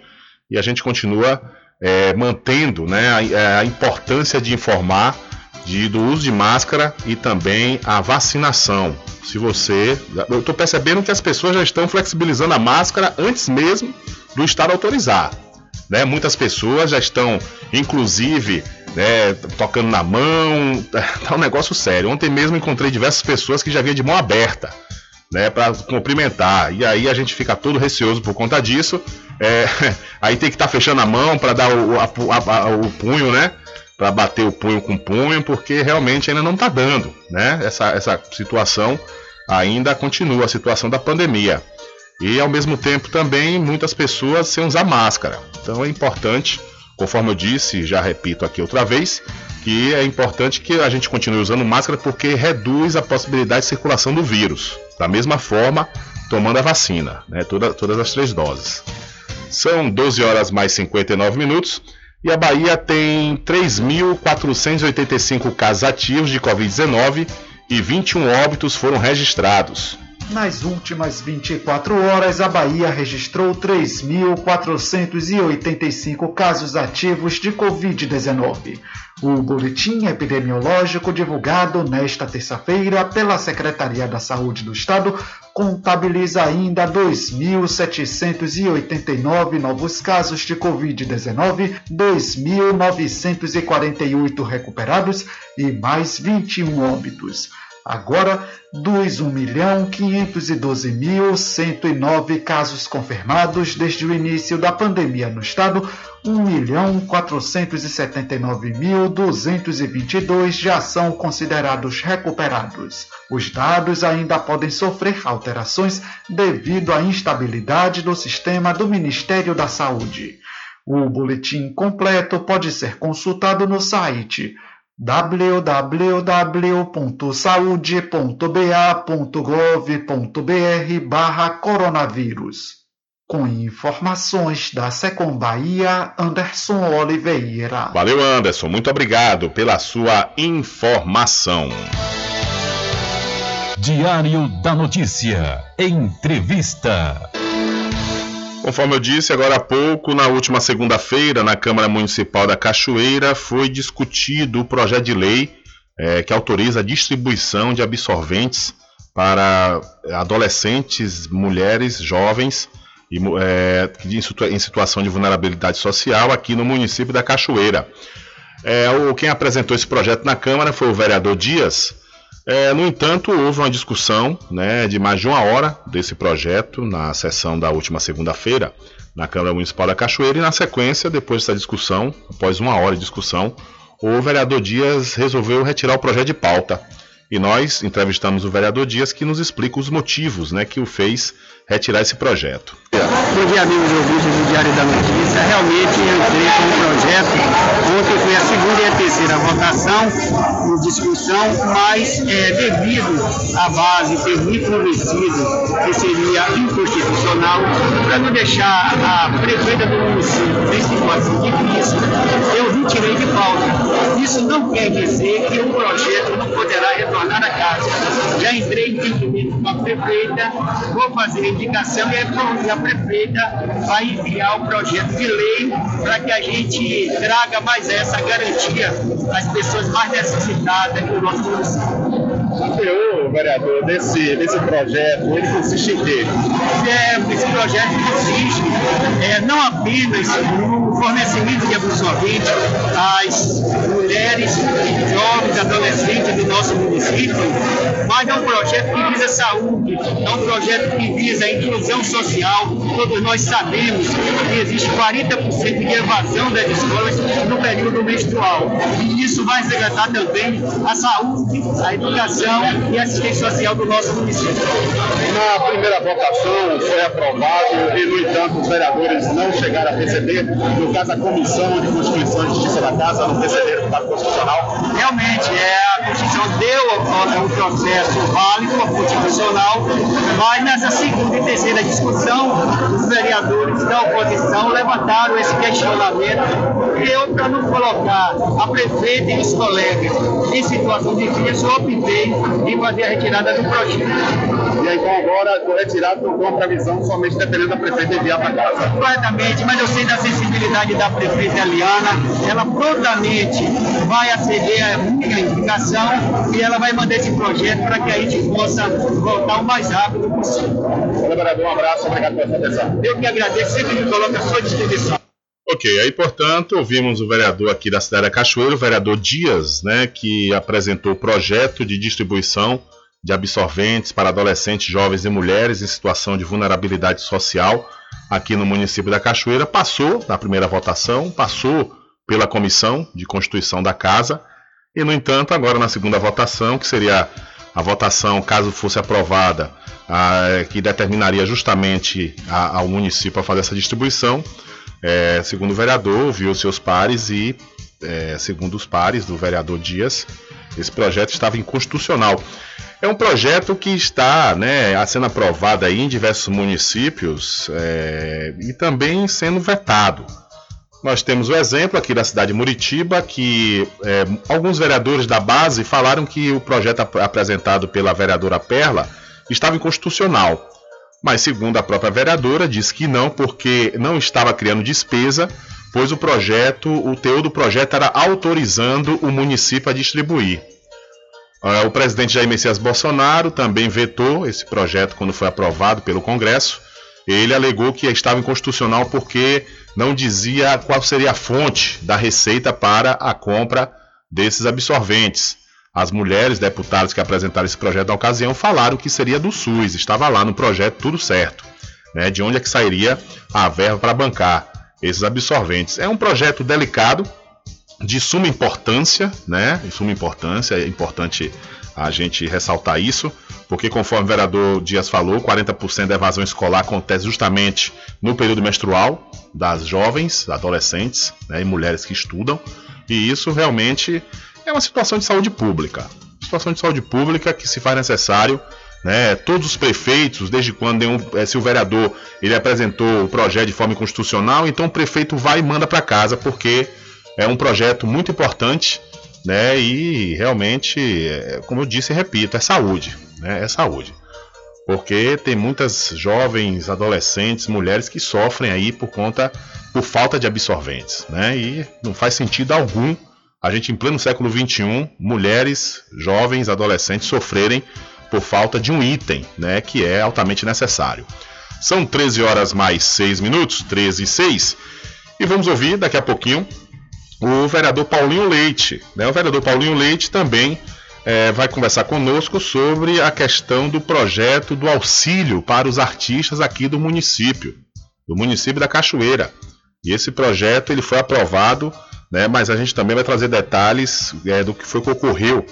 E a gente continua é, mantendo, né, a, é, a, importância de informar de, do uso de máscara e também a vacinação. Se você, eu estou percebendo que as pessoas já estão flexibilizando a máscara antes mesmo do Estado autorizar. Né? Muitas pessoas já estão, inclusive, né, tocando na mão. Tá um negócio sério. Ontem mesmo encontrei diversas pessoas que já vinham de mão aberta. Né, para cumprimentar. E aí a gente fica todo receoso por conta disso. É, aí tem que estar tá fechando a mão para dar o, a, a, o punho, né? Para bater o punho com punho, porque realmente ainda não está dando, né? Essa, essa situação ainda continua, a situação da pandemia. E ao mesmo tempo também muitas pessoas sem usar máscara. Então é importante, conforme eu disse, já repito aqui outra vez, que é importante que a gente continue usando máscara porque reduz a possibilidade de circulação do vírus. Da mesma forma, tomando a vacina, né? Toda, todas as três doses. São 12 horas mais 59 minutos e a Bahia tem 3.485 casos ativos de Covid-19 e 21 óbitos foram registrados. Nas últimas 24 horas, a Bahia registrou 3.485 casos ativos de Covid-19. O boletim epidemiológico divulgado nesta terça-feira pela Secretaria da Saúde do Estado contabiliza ainda 2.789 novos casos de Covid-19, 2.948 recuperados e mais 21 óbitos. Agora, dos 1.512.109 casos confirmados desde o início da pandemia no estado, 1.479.222 já são considerados recuperados. Os dados ainda podem sofrer alterações devido à instabilidade do sistema do Ministério da Saúde. O boletim completo pode ser consultado no site www.saude.ba.gov.br barra coronavírus. Com informações da Secom Bahia, Anderson Oliveira. Valeu, Anderson. Muito obrigado pela sua informação. Diário da Notícia. Entrevista. Conforme eu disse agora há pouco, na última segunda-feira, na Câmara Municipal da Cachoeira, foi discutido o projeto de lei é, que autoriza a distribuição de absorventes para adolescentes, mulheres, jovens e, é, em situação de vulnerabilidade social aqui no município da Cachoeira. É, o, quem apresentou esse projeto na Câmara foi o vereador Dias, é, no entanto, houve uma discussão né, de mais de uma hora desse projeto na sessão da última segunda-feira na Câmara Municipal da Cachoeira e na sequência, depois dessa discussão, após uma hora de discussão, o vereador Dias resolveu retirar o projeto de pauta. E nós entrevistamos o vereador Dias que nos explica os motivos né, que o fez retirar esse projeto. Bom dia, amigos ouvintes do Diário da Notícia. Realmente eu entrei com o projeto. Ontem foi a segunda e a terceira votação em discussão, mas é, devido à base ter me convencido que seria inconstitucional, para não deixar a prefeita do município em situação crise, eu retirei de pauta. Isso não quer dizer que o projeto não poderá retornar a casa. Já entrei em entendimento com a prefeita, vou fazer a indicação e a prefeita vai enviar o projeto de lei para que a gente traga mais essa garantia às pessoas mais necessitadas do nosso município. Teor, vereador, desse, desse projeto, ele consiste em quê? É, esse projeto consiste é, não apenas no fornecimento de absorvente às mulheres, jovens, adolescentes do nosso município, mas é um projeto que visa saúde, é um projeto que visa a inclusão social. Todos nós sabemos que existe 40% de evasão das escolas no período menstrual. E isso vai resgatar também a saúde, a educação e a assistência social do nosso município. Na primeira votação foi aprovado e, no entanto, os vereadores não chegaram a receber, no caso, a Comissão de Constituição e Justiça da Casa não receberam o Estado Constitucional. Realmente, é, a Constituição deu o processo válido, constitucional, mas nessa segunda e terceira discussão, os vereadores da oposição levantaram esse questionamento. Eu, para não colocar a prefeita e os colegas em situação difícil, optei em fazer a retirada do projeto. E aí, então agora, o retirado não tem uma previsão somente dependendo da prefeita enviar para casa. Corretamente, mas eu sei da sensibilidade da prefeita Eliana, ela prontamente vai aceder à minha indicação e ela vai mandar esse projeto para que a gente possa voltar o mais rápido possível. Vereador, um abraço, obrigado pela sua atenção. Eu que agradeço, sempre me coloco à sua disposição. Ok, aí portanto ouvimos o vereador aqui da cidade da Cachoeira, o vereador Dias, né, que apresentou o projeto de distribuição de absorventes para adolescentes, jovens e mulheres em situação de vulnerabilidade social aqui no município da Cachoeira. Passou na primeira votação, passou pela comissão de constituição da casa e, no entanto, agora na segunda votação, que seria a votação, caso fosse aprovada, a, que determinaria justamente a, ao município a fazer essa distribuição, é, segundo o vereador, ouviu seus pares e, é, segundo os pares do vereador Dias, esse projeto estava inconstitucional. É um projeto que está né, sendo aprovado aí em diversos municípios é, e também sendo vetado. Nós temos o exemplo aqui da cidade de Muritiba, que é, alguns vereadores da base falaram que o projeto ap apresentado pela vereadora Perla estava inconstitucional. Mas, segundo a própria vereadora, diz que não, porque não estava criando despesa, pois o projeto, o teor do projeto era autorizando o município a distribuir. Uh, o presidente Jair Messias Bolsonaro também vetou esse projeto quando foi aprovado pelo Congresso. Ele alegou que estava inconstitucional porque não dizia qual seria a fonte da receita para a compra desses absorventes. As mulheres deputadas que apresentaram esse projeto na ocasião falaram que seria do SUS, estava lá no projeto tudo certo. Né? De onde é que sairia a verba para bancar esses absorventes? É um projeto delicado, de suma importância, né? De suma importância, é importante a gente ressaltar isso, porque conforme o vereador Dias falou, 40% da evasão escolar acontece justamente no período menstrual das jovens, adolescentes né, e mulheres que estudam, e isso realmente é uma situação de saúde pública. Situação de saúde pública que se faz necessário né, todos os prefeitos, desde quando um, eh, se o vereador ele apresentou o projeto de forma inconstitucional, então o prefeito vai e manda para casa, porque é um projeto muito importante, né? E realmente, é, como eu disse e repito, é saúde, né? É saúde. Porque tem muitas jovens, adolescentes, mulheres que sofrem aí por conta por falta de absorventes, né? E não faz sentido algum a gente em pleno século XXI, mulheres, jovens, adolescentes sofrerem por falta de um item, né, que é altamente necessário. São 13 horas mais 6 minutos, 13 e 6, e vamos ouvir daqui a pouquinho o vereador Paulinho Leite. Né? O vereador Paulinho Leite também é, vai conversar conosco sobre a questão do projeto do auxílio para os artistas aqui do município, do município da Cachoeira. E esse projeto ele foi aprovado, né, mas a gente também vai trazer detalhes é, do que foi que ocorreu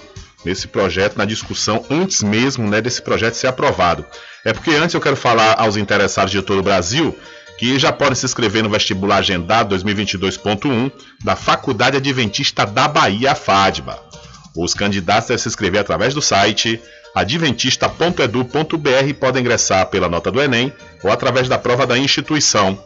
nesse projeto, na discussão antes mesmo né, desse projeto ser aprovado. É porque antes eu quero falar aos interessados de todo o Brasil que já podem se inscrever no vestibular agendado 2022.1 da Faculdade Adventista da Bahia, FADBA. Os candidatos devem se inscrever através do site adventista.edu.br e podem ingressar pela nota do Enem ou através da prova da instituição.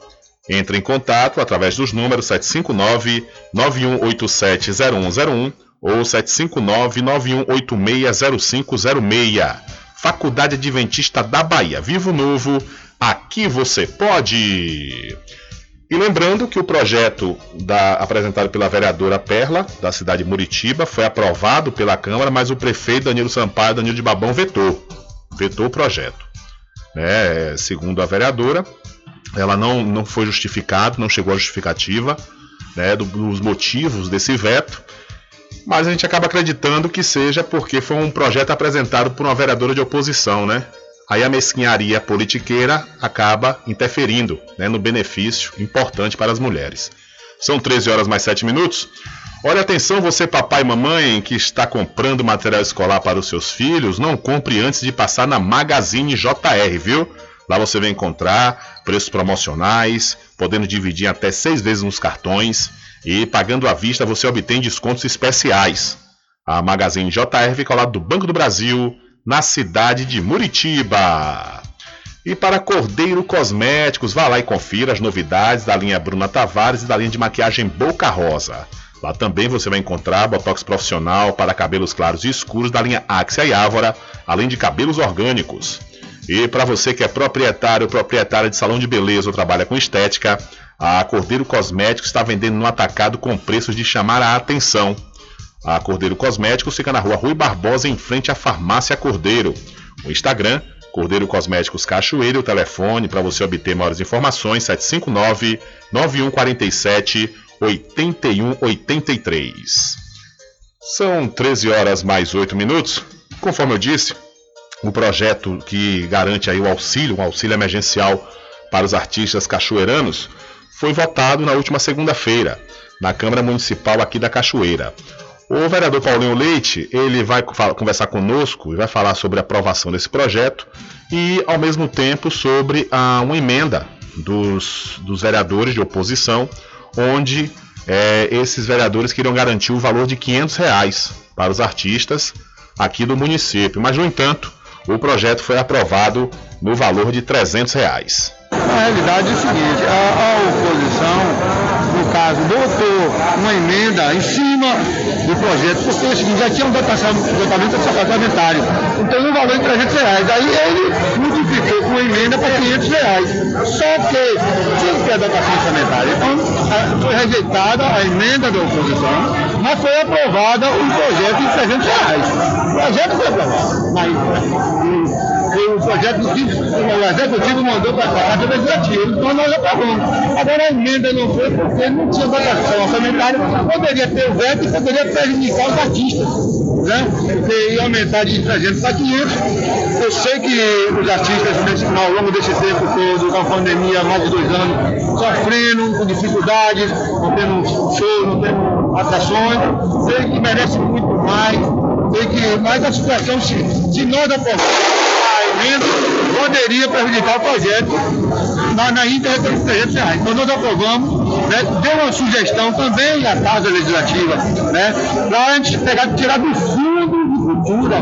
Entre em contato através dos números 759-9187-0101 ou 759-9186-0506. Faculdade Adventista da Bahia. Vivo Novo, aqui você pode! E lembrando que o projeto da- apresentado pela vereadora Perla, da cidade de Muritiba, foi aprovado pela Câmara, mas o prefeito Danilo Sampaio, Danilo de Babão, vetou. Vetou o projeto. Né? Segundo a vereadora, ela não, não foi justificado, não chegou à justificativa né, do- dos motivos desse veto, mas a gente acaba acreditando que seja porque foi um projeto apresentado por uma vereadora de oposição, né? Aí a mesquinharia politiqueira acaba interferindo né, no benefício importante para as mulheres. São 13 horas mais 7 minutos. Olha atenção, você papai e mamãe que está comprando material escolar para os seus filhos, não compre antes de passar na Magazine JR, viu? Lá você vai encontrar preços promocionais, podendo dividir até seis vezes nos cartões e pagando à vista você obtém descontos especiais. A Magazine JR fica ao lado do Banco do Brasil, na cidade de Muritiba. E para Cordeiro Cosméticos, vá lá e confira as novidades da linha Bruna Tavares e da linha de maquiagem Boca Rosa. Lá também você vai encontrar botox profissional para cabelos claros e escuros da linha Axia e Ávora, além de cabelos orgânicos. E para você que é proprietário ou proprietária de salão de beleza ou trabalha com estética, a Cordeiro Cosméticos está vendendo no atacado com preços de chamar a atenção. A Cordeiro Cosméticos fica na rua Rui Barbosa, em frente à Farmácia Cordeiro. O Instagram, Cordeiro Cosméticos Cachoeira, e o telefone para você obter maiores informações, 759-9147 8183. São 13 horas mais 8 minutos. Conforme eu disse, o projeto que garante aí o auxílio, um auxílio emergencial para os artistas cachoeiranos, foi votado na última segunda-feira, na Câmara Municipal aqui da Cachoeira. O vereador Paulinho Leite, ele vai conversar conosco e vai falar sobre a aprovação desse projeto e, ao mesmo tempo, sobre a, uma emenda dos, dos vereadores de oposição, onde eh, esses vereadores queriam garantir o valor de 500 reais para os artistas aqui do município. Mas, no entanto, o projeto foi aprovado no valor de 300 reais. A realidade é o seguinte, a, a oposição, no caso, votou uma emenda em cima do projeto, porque é o seguinte, já tinha um dotamento parlamentário, então no valor de 300 reais. Aí ele uma emenda para 500 reais. Só que tinha que ter a dotação orçamentária. Então a- foi rejeitada a emenda da oposição, mas foi aprovada o projeto de 300 reais. O projeto foi aprovado. Mas, o projeto o executivo mandou para a Casa Legislativa, então nós aprovamos. Agora a emenda não foi porque não tinha votação orçamentária, poderia ter o veto e poderia prejudicar os artistas. Né? Porque ia aumentar de 300 para 500. Eu sei que os artistas, ao longo desse tempo todo, com a pandemia, mais de dois anos, sofrendo com dificuldades, não tendo show, não tendo atrações, sei que merece muito mais, sei que, mas a situação, se, se nós aprovamos emenda poderia prejudicar o projeto na, na íntegra de 300 reais. Então nós aprovamos, né, deu uma sugestão também à Casa Legislativa, né, para a gente pegar, tirar do fundo de cultura,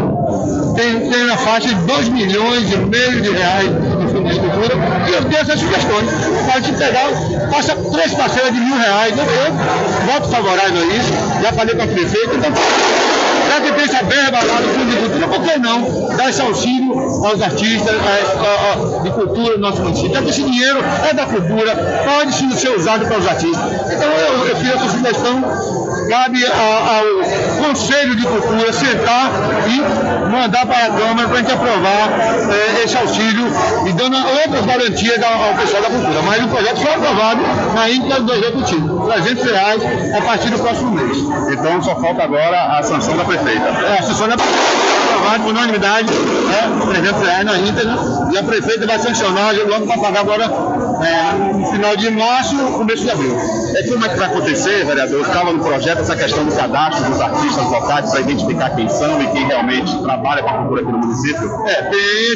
tem, tem na faixa de 2 milhões e meio de reais no fundo de cultura, e eu dei essas sugestões, para a gente pegar, passa três parcelas de mil reais, eu, eu voto favorável a isso, já falei com a prefeita, então já que tem essa verba lá no Fundo de Cultura, por que não dar esse auxílio aos artistas eh, a- a- de cultura do nosso município? Que esse dinheiro é da cultura, pode sim ser usado para os artistas. Então eu, eu fiz essa sugestão, cabe a- ao Conselho de Cultura sentar e mandar para a Câmara para a gente aprovar eh, esse auxílio e dando outras garantias ao, ao pessoal da cultura. Mas o projeto foi aprovado na íntegra do Executivo. 300 reais a partir do próximo mês. Então só falta agora a sanção da prefeita. É, da prefeita. Aprovado por unanimidade, né, 300 reais na íntegra, e a prefeita vai sancionar logo para pagar agora é, no final de março, começo de abril. É como é que vai acontecer, vereador? Estava no projeto essa questão do cadastro dos artistas locais para identificar quem são e quem realmente trabalha com a cultura aqui no município? É, tem.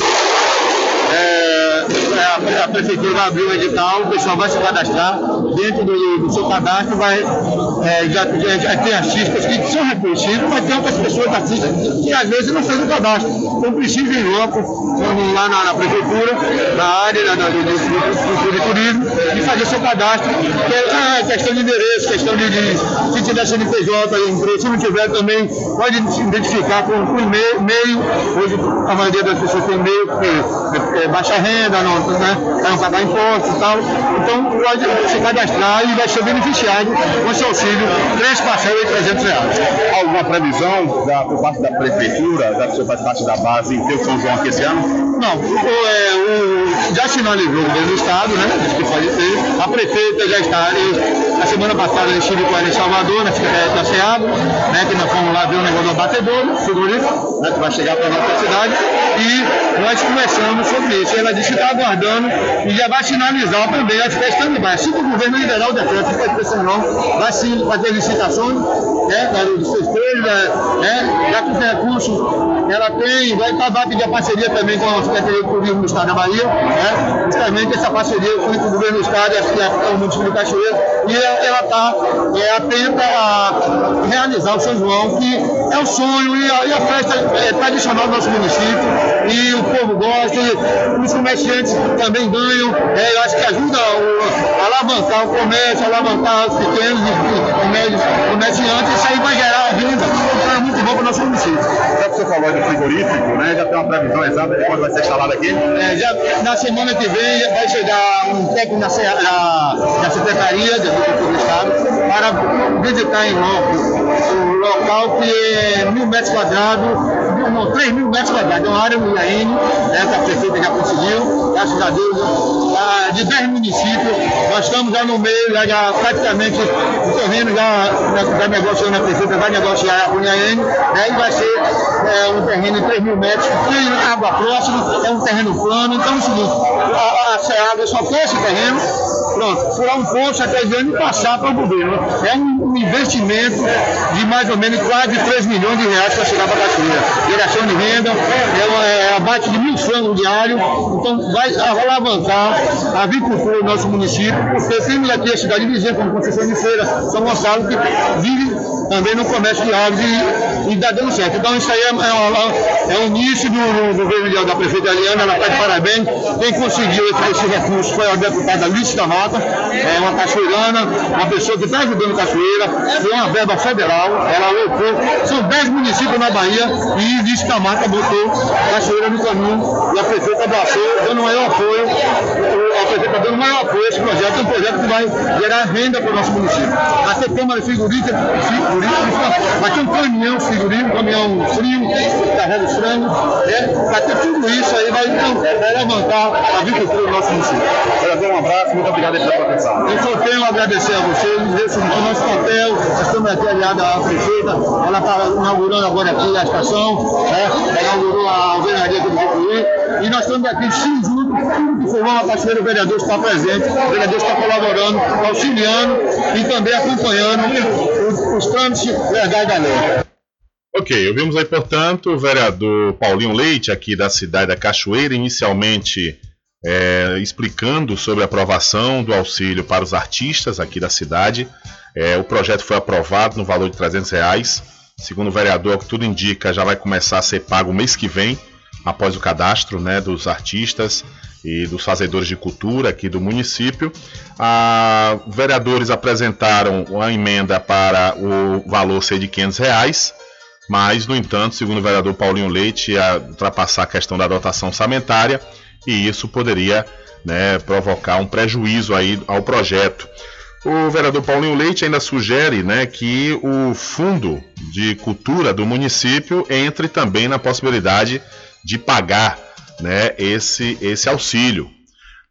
É, a, a prefeitura vai abrir o edital, o pessoal vai se cadastrar, dentro do, do seu cadastro vai, é, já, já, já tem artistas que são reconhecidos, mas tem outras pessoas artistas que às vezes não fazem o cadastro. Então precisa ir logo, vamos lá na, na prefeitura, na área do, do, turismo, e fazer seu cadastro, que é ah, questão de endereço, questão de, de se tiver CNPJ, empresa, se não tiver também, pode se identificar com, e-mail, e-mail. Hoje a maioria das pessoas tem e-mail, porque é, é baixa renda, não, né, para não pagar impostos e tal. Então pode se cadastrar e vai ser beneficiado com esse auxílio, três parcelas de 300 reais. Alguma previsão da, por parte da prefeitura, já que faz parte da base, em ter o São João aqui esse ano? Não, o, é, o, já sinalizou o governo do Estado, né? Diz que pode ter. A prefeita já está. Eu, a semana passada eu estive com ela em Salvador, na Secretaria da SEAB, né? Que nós fomos lá ver o negócio do abatedor, frigorífico, né? Que vai chegar para a nossa cidade. E nós conversamos sobre isso. Ela disse que está aguardando e já vai sinalizar também a questão de Assim que o governo liberar o decreto não, vai sim fazer licitações, né? Dos seus três, né? Já os recursos ela tem, vai acabar pedir a parceria também com a Secretaria de Turismo do Estado da Bahia, né? justamente essa parceria com o governo do Estado e a, o município de Cachoeira, e ela está é, atenta a realizar o São João, que é o sonho e a, e a festa é, tradicional do nosso município, e o povo gosta, e os comerciantes também ganham, é, eu acho que ajuda o, a alavancar o comércio, a alavancar os pequenos e, médios comerciantes, isso aí vai gerar renda, então é muito bom para o nosso município. Já que você falou de frigorífico, né? Já tem uma previsão exata de quando vai ser instalado aqui? É, já, na semana que vem vai chegar um técnico na, na, na Secretaria de Agricultura do Estado para visitar em loco o local que é mil metros quadrados não, 3 mil metros quadrados, é uma área no IAN, né, que a prefeita já conseguiu, graças a Deus, já, de 10 municípios, nós estamos já no meio, já, já praticamente o terreno já, já negociando a prefeita, vai negociar com o IAN, né, e vai ser é, um terreno de 3 mil metros, tem água próxima, é um terreno plano, então é o seguinte, a, a SEAGA só quer esse terreno, pronto, furar um poço até de ano e passar para o governo. É um, investimento de mais ou menos quase 3 milhões de reais para chegar para a cachoeira. Geração de renda, é, é abate de mil frangos diário, então vai alavancar a agricultura do nosso município, porque temos aqui a cidade vizinha, como Conceição de Feira, São Gonçalo, que vive também no comércio de aves e está dando certo. Então isso aí é, é, é o início do, do governo da prefeita Eliana, ela está de parabéns. Quem conseguiu esse, esse recurso foi a deputada Lícia da Mata, é uma cachoeirana, uma pessoa que está ajudando a cachoeira, foi uma verba federal, ela lotou, são 10 municípios na Bahia e Lícia da Mata botou cachoeira no caminho e a prefeita abraçou, dando maior apoio a prefeita dando maior apoio a esse projeto, é um projeto que vai gerar renda para o nosso município. Vai ter câmara frigorífica, frigorífica vai ter um caminhão frigorífico, um caminhão frio, que carrega os frangos, né? vai ter tudo isso aí, vai, levantar a agricultura do nosso município. Vereador, um abraço, muito obrigado pela atenção. Eu só tenho a agradecer a vocês, que o nosso nós estamos aqui aliada à prefeita, ela está inaugurando agora aqui a estação, né? inaugurou a alvenaria do Picuí, e nós estamos aqui sim juntos, tudo que for uma parceira, o vereador está presente, o vereador está colaborando, auxiliando e também acompanhando os, os trâmites legais da lei. Ok, ouvimos aí, portanto, o vereador Paulinho Leite, aqui da cidade da Cachoeira, inicialmente é, explicando sobre a aprovação do auxílio para os artistas aqui da cidade. É, o projeto foi aprovado no valor de 300 reais. Segundo o vereador, que tudo indica, já vai começar a ser pago mês que vem, após o cadastro né, dos artistas e dos fazedores de cultura aqui do município. Ah, vereadores apresentaram a emenda para o valor ser de 500 reais, mas, no entanto, segundo o vereador Paulinho Leite, ia ultrapassar a questão da dotação orçamentária e isso poderia né, provocar um prejuízo aí ao projeto. O vereador Paulinho Leite ainda sugere né, que o fundo de cultura do município entre também na possibilidade de pagar né, esse, esse auxílio.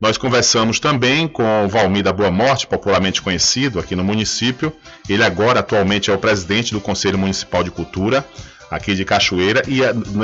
Nós conversamos também com o Valmir da Boa Morte, popularmente conhecido aqui no município. Ele agora atualmente é o presidente do Conselho Municipal de Cultura aqui de Cachoeira e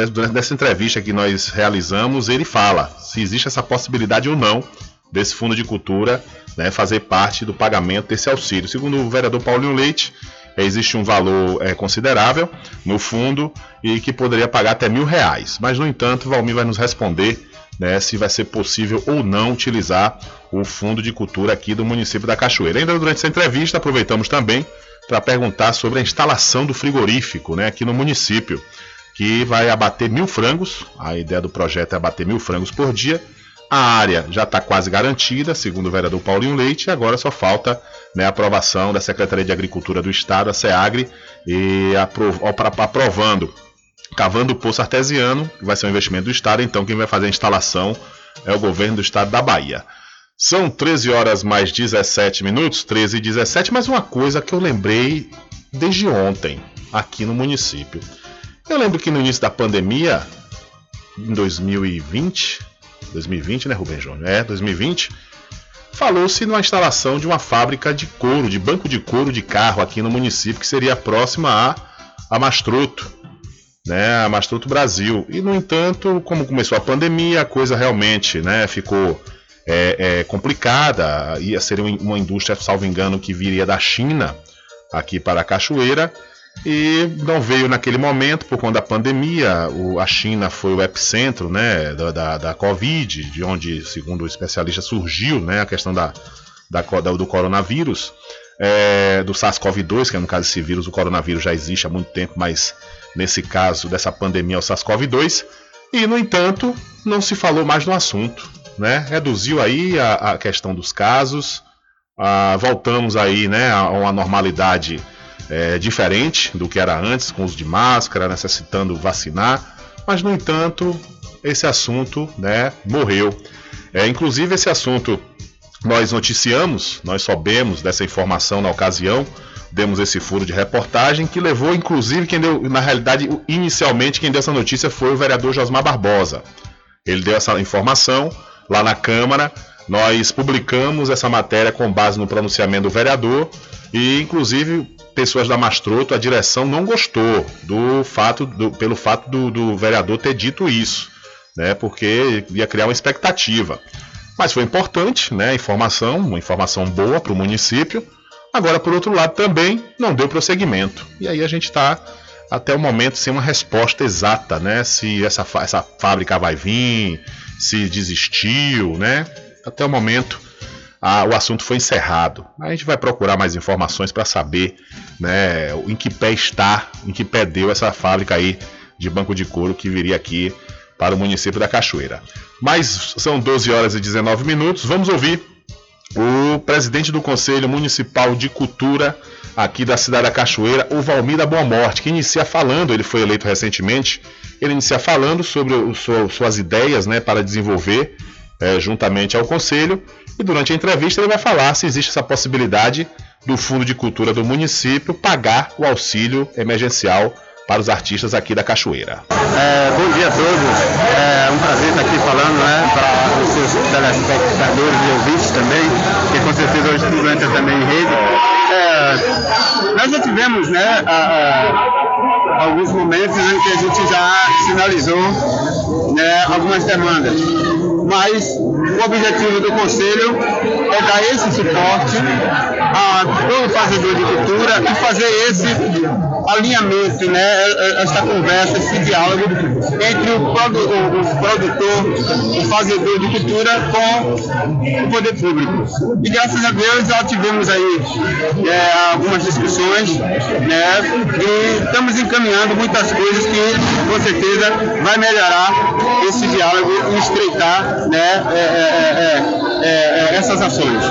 durante essa entrevista que nós realizamos, ele fala se existe essa possibilidade ou não desse fundo de cultura né, fazer parte do pagamento desse auxílio. Segundo o vereador Paulinho Leite, existe um valor é, considerável no fundo e que poderia pagar até mil reais. Mas, no entanto, Valmir vai nos responder né, se vai ser possível ou não utilizar o fundo de cultura aqui do município da Cachoeira. Ainda durante essa entrevista, aproveitamos também para perguntar sobre a instalação do frigorífico né, aqui no município, que vai abater mil frangos. A ideia do projeto é abater mil frangos por dia. A área já está quase garantida, segundo o vereador Paulinho Leite, e agora só falta né, a aprovação da Secretaria de Agricultura do Estado, a SEAGRE, e aprov aprovando, cavando o poço artesiano, que vai ser um investimento do Estado, então quem vai fazer a instalação é o governo do Estado da Bahia. São 13 horas mais 17 minutos, 13 e 17, mas uma coisa que eu lembrei desde ontem, aqui no município. Eu lembro que no início da pandemia, em 2020, 2020, né, Rubem Júnior? É, 2020. Falou-se numa instalação de uma fábrica de couro, de banco de couro de carro aqui no município, que seria próxima a, a Mastroto, né, a Mastroto Brasil. E, no entanto, como começou a pandemia, a coisa realmente né, ficou é, é, complicada. Ia ser uma indústria, salvo engano, que viria da China aqui para a Cachoeira e não veio naquele momento por conta da pandemia. O, a China foi o epicentro né, da, da, da, Covid, de onde, segundo o especialista, surgiu né, a questão da, da, do coronavírus, é, do SARS-CoV-2, que é no caso esse vírus, o coronavírus já existe há muito tempo, mas nesse caso dessa pandemia é o SARS-CoV-2. E, no entanto, não se falou mais no assunto. Né? Reduziu aí a, a questão dos casos, ah, voltamos aí né, a uma normalidade é, diferente do que era antes, com uso de máscara, necessitando vacinar, mas no entanto esse assunto né, morreu. É, inclusive esse assunto nós noticiamos, nós soubemos dessa informação na ocasião, demos esse furo de reportagem que levou, inclusive, quem deu, na realidade, inicialmente quem deu essa notícia foi o vereador Josmar Barbosa. Ele deu essa informação lá na Câmara, nós publicamos essa matéria com base no pronunciamento do vereador e, inclusive, pessoas da Mastroto, a direção não gostou do fato, do, pelo fato do, do, vereador ter dito isso, né? Porque ia criar uma expectativa. Mas foi importante, né? Informação, uma informação boa para o município. Agora, por outro lado, também não deu prosseguimento. E aí a gente está até o momento sem uma resposta exata, né? Se essa, essa fábrica vai vir, se desistiu, né? Até o momento ah, o assunto foi encerrado. A gente vai procurar mais informações para saber né, em que pé está, em que pé deu essa fábrica aí de banco de couro que viria aqui para o município da Cachoeira. Mas são 12 horas e 19 minutos. Vamos ouvir o presidente do Conselho Municipal de Cultura aqui da cidade da Cachoeira, o Valmir da Boa Morte, que inicia falando, ele foi eleito recentemente, ele inicia falando sobre o, suas ideias né, para desenvolver é, juntamente ao Conselho e durante a entrevista ele vai falar se existe essa possibilidade do Fundo de Cultura do município pagar o auxílio emergencial para os artistas aqui da Cachoeira. É, bom dia a todos. É um prazer estar aqui falando né, para os seus telespectadores e ouvintes também, que com certeza hoje tudo entra também em rede. É, nós já tivemos né, a, a, alguns momentos em que a gente já sinalizou né, algumas demandas mas o objetivo do Conselho é dar esse suporte a todo fazedor de cultura e fazer esse alinhamento, né, essa conversa, esse diálogo entre o, produtor, o fazedor de cultura com o poder público. E graças a Deus já tivemos aí é, algumas discussões né, e estamos encaminhando muitas coisas que com certeza vai melhorar esse diálogo e estreitar né, é, é, é, essas ações.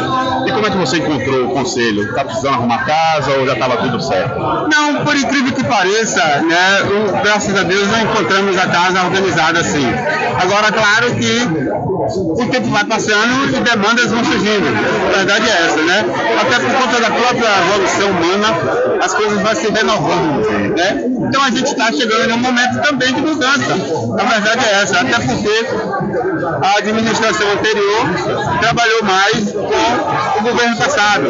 Como é que você encontrou o conselho? Está precisando arrumar casa ou já estava tudo certo? Não, por incrível que pareça, né, graças a Deus nós encontramos a casa organizada assim. Agora, claro que o tempo vai passando e demandas vão surgindo. A verdade é essa, né? Até por conta da própria evolução humana, as coisas vão se renovando, né? Então a gente está chegando em um momento também de mudança. A verdade é essa, até porque a administração anterior trabalhou mais com o governo passado.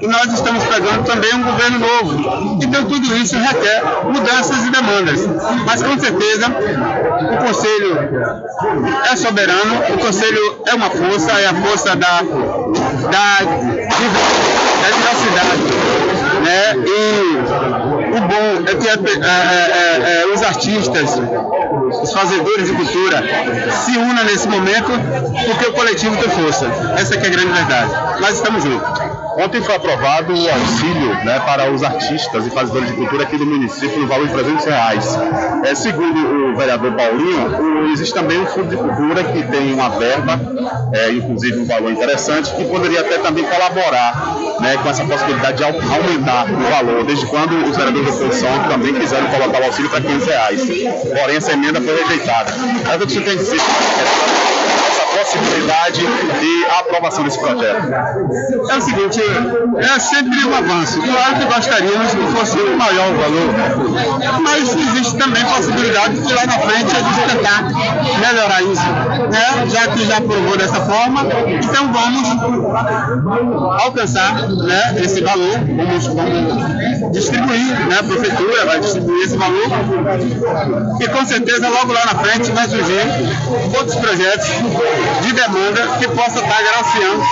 E nós estamos pegando também um governo novo. Então tudo isso requer mudanças e demandas. Mas com certeza o Conselho é soberano, o Conselho é uma força, é a força da, da, da diversidade. Né? E o bom é que é, é, é, os artistas os fazedores de cultura se unam nesse momento porque o coletivo tem força. Essa é a grande verdade. Nós estamos juntos. Ontem foi aprovado o auxílio né, para os artistas e fazedores de cultura aqui do município no valor de 300 reais. É, segundo o vereador Paulinho, o- existe também um fundo de cultura que tem uma verba, é, inclusive um valor interessante, que poderia até também colaborar né, com essa possibilidade de au- aumentar o valor, desde quando os vereadores da oposição também quiseram colocar o auxílio para 500 reais. Porém, essa emenda foi rejeitada. Mas o que tem possibilidade de aprovação desse projeto? É o seguinte, é sempre um avanço. Claro que gostaríamos que fosse maior o valor, mas existe também possibilidade de lá na frente a gente tentar melhorar isso, né? Já que já aprovou dessa forma, então vamos alcançar né, esse valor, vamos, vamos distribuir, né? A prefeitura vai distribuir esse valor e com certeza logo lá na frente vai surgir outros projetos de demanda que possa estar agraciando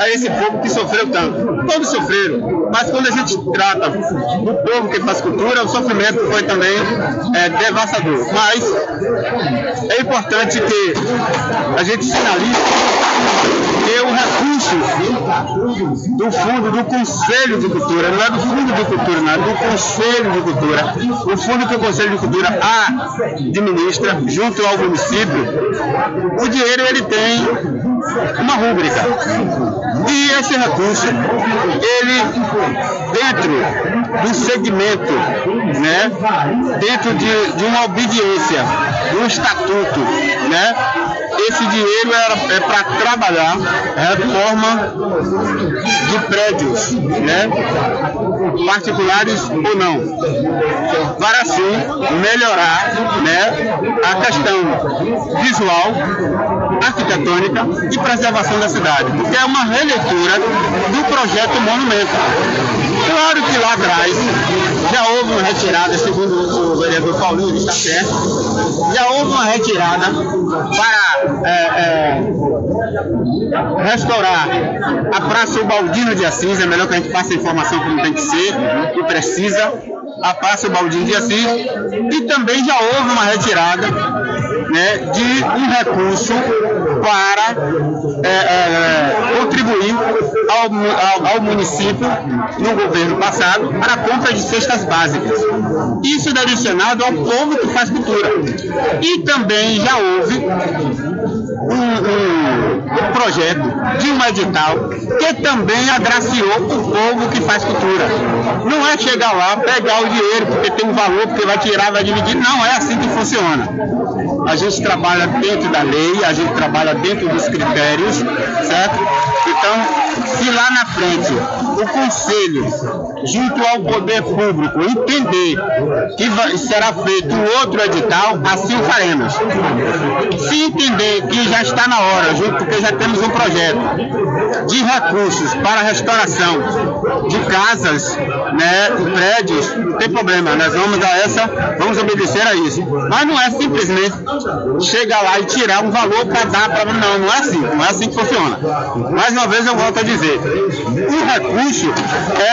a esse povo que sofreu tanto. Todos sofreram, mas quando a gente trata do povo que faz cultura, o sofrimento foi também é, devastador. Mas é importante que a gente sinalize que o recurso do fundo do Conselho de Cultura, não é do Fundo de Cultura, não é do Conselho de Cultura. O fundo que o Conselho de Cultura administra junto ao município, o dinheiro ele tem uma rúbrica. E esse recurso, ele dentro do segmento, né, dentro de, de uma obediência, de um estatuto, né, esse dinheiro era, é para trabalhar reforma de prédios, né, particulares ou não, para assim melhorar, né, a questão visual, arquitetônica e preservação da cidade, porque é uma releitura do projeto Monumento. Claro que lá atrás já houve uma retirada, segundo o vereador Paulinho está certo, já houve uma retirada para é, é, restaurar a Praça Ubaldino de Assis, é melhor que a gente passe a informação como tem que ser, e precisa, a Praça Ubaldino de Assis, e também já houve uma retirada né, de um recurso para é, é, contribuir ao, ao- ao município no governo passado para a compra de cestas básicas. Isso direcionado ao povo que faz cultura. E também já houve um- um projeto de um edital que também agraciou o povo que faz cultura. Não é chegar lá, pegar o dinheiro porque tem um valor, porque vai tirar, vai dividir. Não é assim que funciona. A gente trabalha dentro da lei, a gente trabalha dentro dos critérios, certo? Então, se lá na frente o conselho, junto ao poder público, entender que vai- será feito outro edital, assim faremos. Se entender que já está na hora, junto, porque já temos um projeto de recursos para a restauração de casas, né, e prédios, não tem problema, nós vamos a essa, vamos obedecer a isso. Mas não é simplesmente chegar lá e tirar um valor para dar para não, não é assim, não é assim que funciona. Mais uma vez eu volto a dizer, o recurso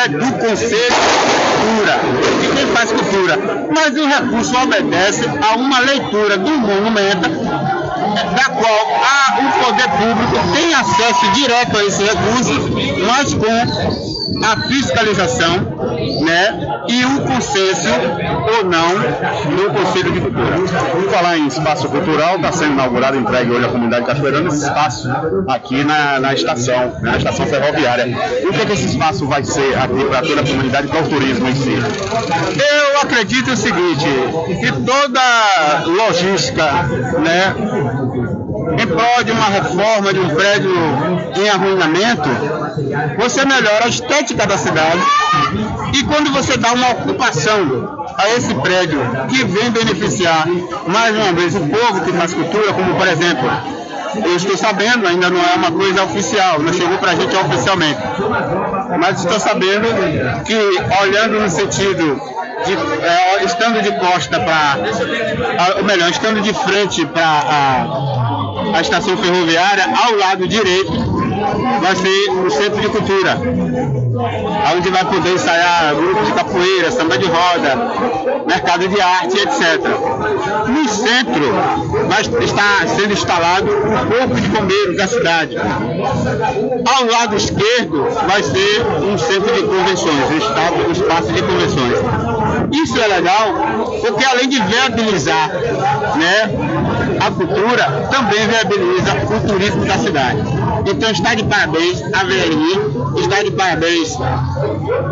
é do Conselho de Cultura, de quem faz cultura, mas o recurso obedece a uma leitura do monumento da qual a- o poder público tem acesso direto a esse recurso, mas com a fiscalização né, e o consenso ou não do Conselho de Cultura. Por falar em espaço cultural, está sendo inaugurado, entregue hoje à comunidade cachoeirana, esse espaço aqui na, na estação, na estação ferroviária. O que, é que esse espaço vai ser aqui para toda a comunidade, para o turismo em si? Eu acredito o seguinte, que toda logística, né, em prol de uma reforma de um prédio em arruinamento, você melhora a estética da cidade. E quando você dá uma ocupação a esse prédio que vem beneficiar mais uma vez o povo que faz cultura, como por exemplo, eu estou sabendo, ainda não é uma coisa oficial, não chegou para a gente oficialmente, mas estou sabendo que olhando no sentido de, é, estando de costa para, ou melhor, estando de frente para a, estação ferroviária, ao lado direito, vai ser o Centro de Cultura, onde vai poder ensaiar grupos de capoeira, samba de roda, mercado de arte, etc. No centro vai estar sendo instalado o Corpo de Bombeiros da cidade. Ao lado esquerdo vai ser um centro de convenções, um espaço de convenções. Isso é legal porque além de viabilizar né, a cultura, também viabiliza o turismo da cidade. Então está de parabéns a VRI, está de parabéns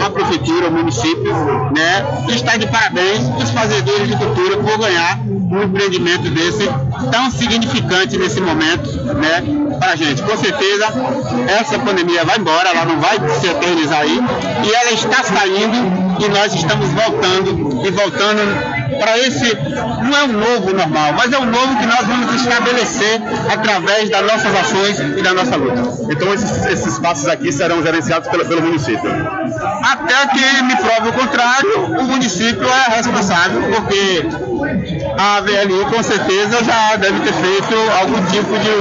a prefeitura, o município, né? Está de parabéns os fazedores de cultura por ganhar um empreendimento desse tão significante nesse momento, né? Para a gente. Com certeza essa pandemia vai embora, ela não vai se eternizar aí e ela está saindo e nós estamos voltando e voltando para esse não é um novo normal, mas é um novo que nós vamos estabelecer através das nossas ações e da nossa luta. Então esses, esses espaços aqui serão gerenciados pelo, pelo município. Até que me prove o contrário, o município é responsável, porque a VLI com certeza já deve ter feito algum tipo de,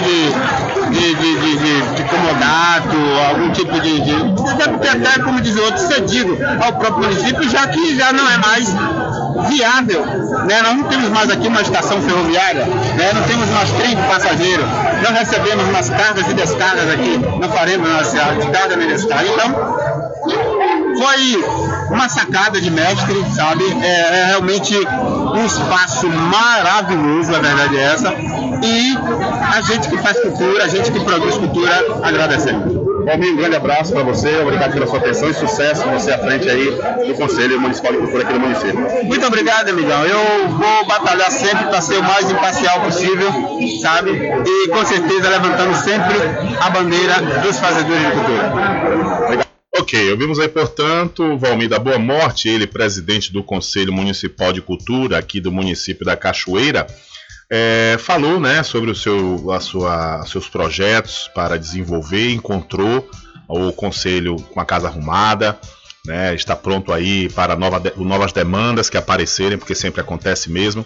de, de, de, de, comodato, algum tipo de, de. Deve ter até, como diz outro, cedido ao próprio município, já que já não é mais viável. Né? Nós não temos mais aqui uma estação ferroviária, né? não temos mais trem de passageiro, não recebemos mais cargas e descargas aqui, não faremos mais descarga nem descarga. Então, foi uma sacada de mestre, sabe? É, é realmente um espaço maravilhoso, a verdade é essa. E a gente que faz cultura, a gente que produz cultura, agradecemos. Valmir, um grande abraço para você, obrigado pela sua atenção e sucesso você à frente aí do Conselho Municipal de Cultura aqui do município. Muito obrigado, amigão. Eu vou batalhar sempre para ser o mais imparcial possível, sabe? E com certeza levantando sempre a bandeira dos fazedores de cultura. Ok, ouvimos aí, portanto, o Valmir da Boa Morte, ele presidente do Conselho Municipal de Cultura aqui do município da Cachoeira, é, falou né, sobre o seu, a sua, seus projetos para desenvolver, encontrou o Conselho com a casa arrumada, né, está pronto aí para nova novas demandas que aparecerem, porque sempre acontece mesmo.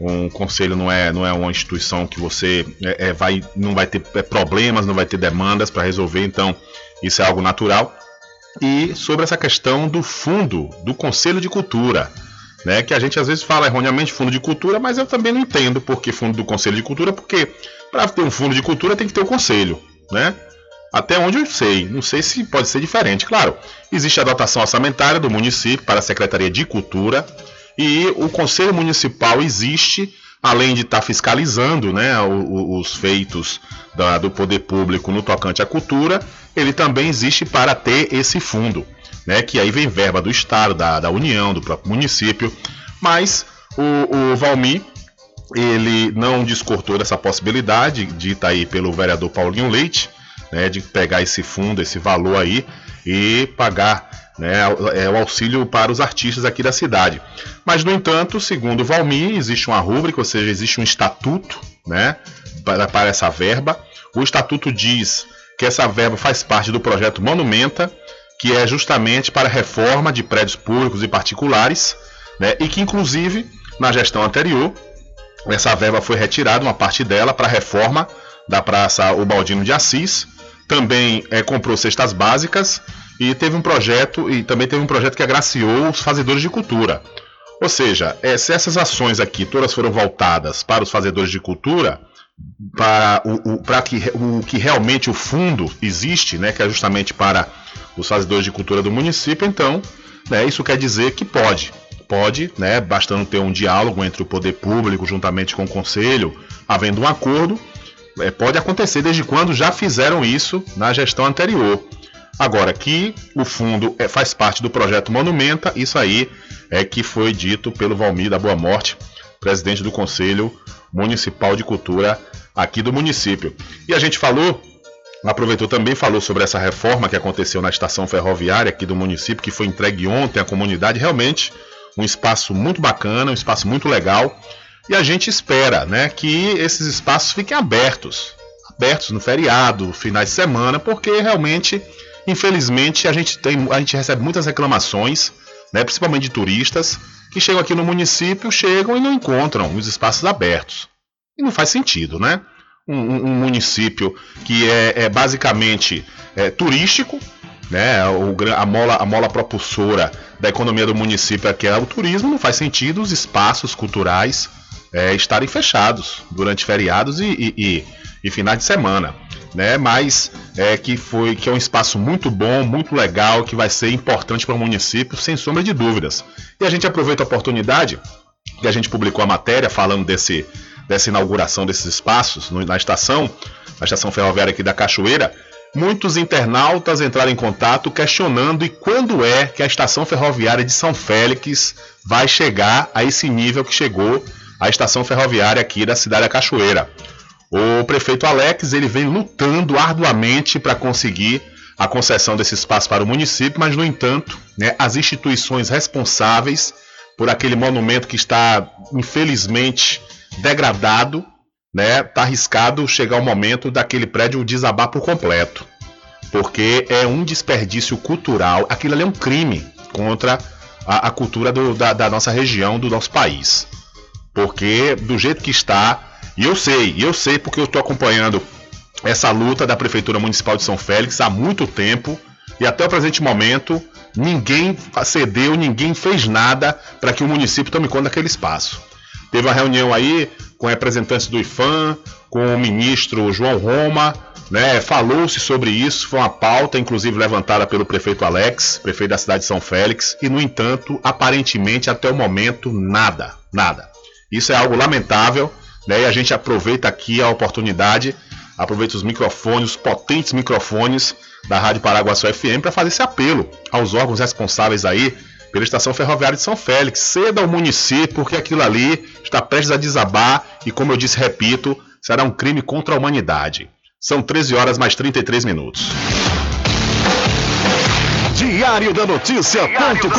Um conselho não é, não é uma instituição que você é, é, vai, não vai ter é, problemas, não vai ter demandas para resolver, então isso é algo natural e sobre essa questão do fundo do Conselho de Cultura, né? Que a gente às vezes fala erroneamente fundo de cultura, mas eu também não entendo por que fundo do Conselho de Cultura, porque para ter um fundo de cultura tem que ter o conselho, né? Até onde eu sei, não sei se pode ser diferente. Claro, existe a dotação orçamentária do município para a Secretaria de Cultura e o Conselho Municipal existe, além de estar fiscalizando né, os feitos da- do poder público no tocante à cultura, ele também existe para ter esse fundo, né, que aí vem verba do Estado, da, da União, do próprio município, mas o, o ele não descortou dessa possibilidade, dita aí pelo vereador Paulinho Leite, né, de pegar esse fundo, esse valor aí e pagar né, o- é, o auxílio para os artistas aqui da cidade. Mas, no entanto, segundo o Valmir, existe uma rúbrica, ou seja, existe um estatuto né, para, para essa verba. O estatuto diz que essa verba faz parte do projeto Monumenta, que é justamente para reforma de prédios públicos e particulares, né, e que, inclusive, na gestão anterior, essa verba foi retirada, uma parte dela, para a reforma da Praça Ubaldino de Assis. Também eh, comprou cestas básicas e teve um projeto e também teve um projeto que agraciou os fazedores de cultura. Ou seja, eh, se essas ações aqui todas foram voltadas para os fazedores de cultura, para o, o- para que o que realmente o fundo existe, né, que é justamente para os fazedores de cultura do município, então, né, isso quer dizer que pode, pode, né, bastando ter um diálogo entre o poder público juntamente com o conselho, havendo um acordo, é, pode acontecer desde quando já fizeram isso na gestão anterior. Agora que o fundo é, faz parte do projeto Monumenta, isso aí é que foi dito pelo Valmir da Boa Morte, presidente do Conselho Municipal de Cultura aqui do município. E a gente falou, aproveitou também, falou sobre essa reforma que aconteceu na estação ferroviária aqui do município, que foi entregue ontem à comunidade, realmente um espaço muito bacana, um espaço muito legal. E a gente espera né, que esses espaços fiquem abertos, abertos no feriado, finais de semana, porque realmente, infelizmente, a gente, tem, a gente recebe muitas reclamações, né, principalmente de turistas, que chegam aqui no município, chegam e não encontram os espaços abertos. E não faz sentido, né? um, um- um município que é, é basicamente é, turístico, né? O, a, mola, a mola propulsora da economia do município é é o turismo, não faz sentido os espaços culturais é, estarem fechados durante feriados e, e- e- e finais de semana. Né, mas é que foi que é um espaço muito bom, muito legal, que vai ser importante para o município, sem sombra de dúvidas. E a gente aproveita a oportunidade que a gente publicou a matéria falando desse, dessa inauguração desses espaços na estação, na estação ferroviária aqui da Cachoeira. Muitos internautas entraram em contato questionando e quando é que a estação ferroviária de São Félix vai chegar a esse nível que chegou a estação ferroviária aqui da cidade da Cachoeira. O prefeito Alex ele vem lutando arduamente para conseguir a concessão desse espaço para o município, mas no entanto, né, as instituições responsáveis por aquele monumento que está infelizmente degradado, né, tá arriscado chegar o momento daquele prédio desabar por completo, porque é um desperdício cultural, aquilo ali é um crime contra a, a cultura do- da, da nossa região, do nosso país, porque do jeito que está, e eu sei, eu sei porque eu estou acompanhando essa luta da Prefeitura Municipal de São Félix há muito tempo e até o presente momento ninguém cedeu, ninguém fez nada para que o município tome conta daquele espaço. Teve uma reunião aí com representantes do IFAM, com o ministro João Roma, né? Falou-se sobre isso, foi uma pauta, inclusive levantada pelo prefeito Alex, prefeito da cidade de São Félix, e no entanto, aparentemente até o momento nada, nada. Isso é algo lamentável, né? E a gente aproveita aqui a oportunidade, aproveita os microfones, os potentes microfones da Rádio Paraguaçu FM para fazer esse apelo aos órgãos responsáveis aí pela estação ferroviária de São Félix. Ceda ao município, porque aquilo ali está prestes a desabar e, como eu disse, repito, será um crime contra a humanidade. São 13 horas mais 33 minutos. Diário da Notícia.com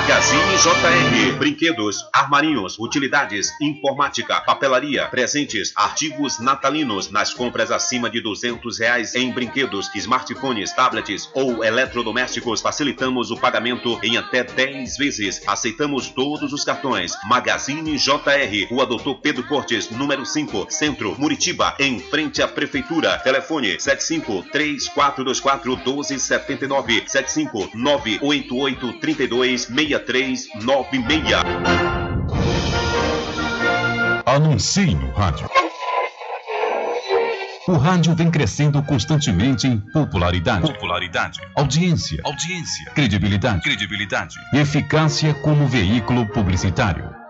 Magazine JR. Brinquedos, armarinhos, utilidades, informática, papelaria, presentes, artigos natalinos nas compras acima de 200 reais em brinquedos, smartphones, tablets ou eletrodomésticos. Facilitamos o pagamento em até 10 vezes. Aceitamos todos os cartões. Magazine JR. Rua Doutor Pedro Cortes, número 5, Centro, Muritiba, em frente à Prefeitura. Telefone 75 3424 1279 75 988 32 6396. Anuncie no rádio. O rádio vem crescendo constantemente em popularidade, popularidade, audiência, audiência, credibilidade, credibilidade, e eficácia como veículo publicitário.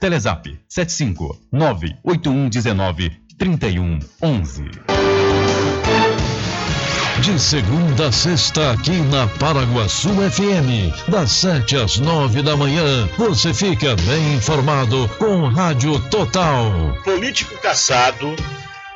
Telezap 75 98119 3111. De segunda a sexta, aqui na Paraguaçu FM, das 7 às 9 da manhã, você fica bem informado com Rádio Total. Político caçado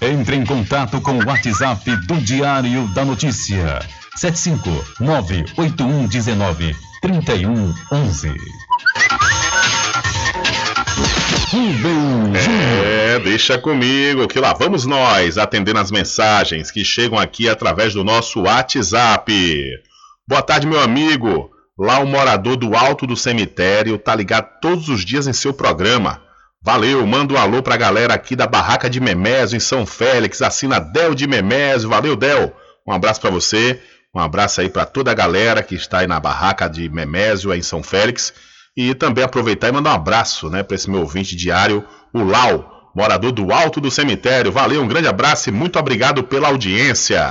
Entre em contato com o WhatsApp do Diário da Notícia. 759-8119-3111. É, deixa comigo que lá vamos nós atendendo as mensagens que chegam aqui através do nosso WhatsApp. Boa tarde, meu amigo. Lá o morador do Alto do Cemitério tá ligado todos os dias em seu programa. Valeu, manda um alô pra galera aqui da Barraca de Memésio em São Félix, assina Del de Memésio. Valeu, Del. Um abraço pra você. Um abraço aí pra toda a galera que está aí na Barraca de Memésio em São Félix. E também aproveitar e mandar um abraço, né, para esse meu ouvinte diário, o Lau, morador do Alto do Cemitério. Valeu, um grande abraço e muito obrigado pela audiência.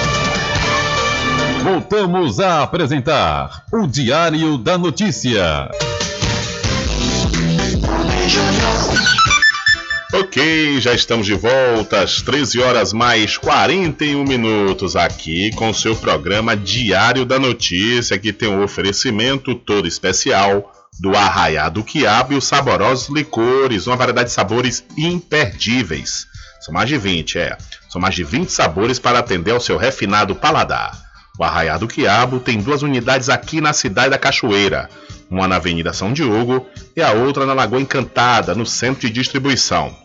Voltamos a apresentar o Diário da Notícia. Ok, já estamos de volta às 13 horas mais 41 minutos aqui com o seu programa Diário da Notícia, que tem um oferecimento todo especial do Arraiá do Quiabo e os saborosos licores, uma variedade de sabores imperdíveis. São mais de 20, é. São mais de 20 sabores para atender ao seu refinado paladar. O Arraiá do Quiabo tem duas unidades aqui na cidade da Cachoeira, uma na Avenida São Diogo e a outra na Lagoa Encantada, no centro de distribuição.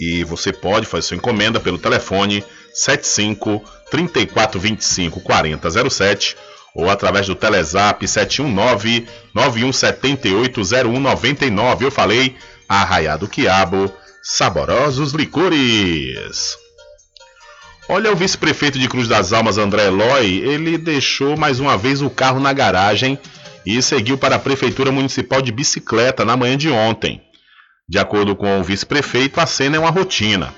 E você pode fazer sua encomenda pelo telefone 75 3425 4007 ou através do Telezap 719 9178 0199. Eu falei Arraiá do Quiabo, saborosos licores. Olha o vice-prefeito de Cruz das Almas, André Eloy, ele deixou mais uma vez o carro na garagem e seguiu para a Prefeitura Municipal de bicicleta na manhã de ontem. De acordo com o vice-prefeito, a cena é uma rotina.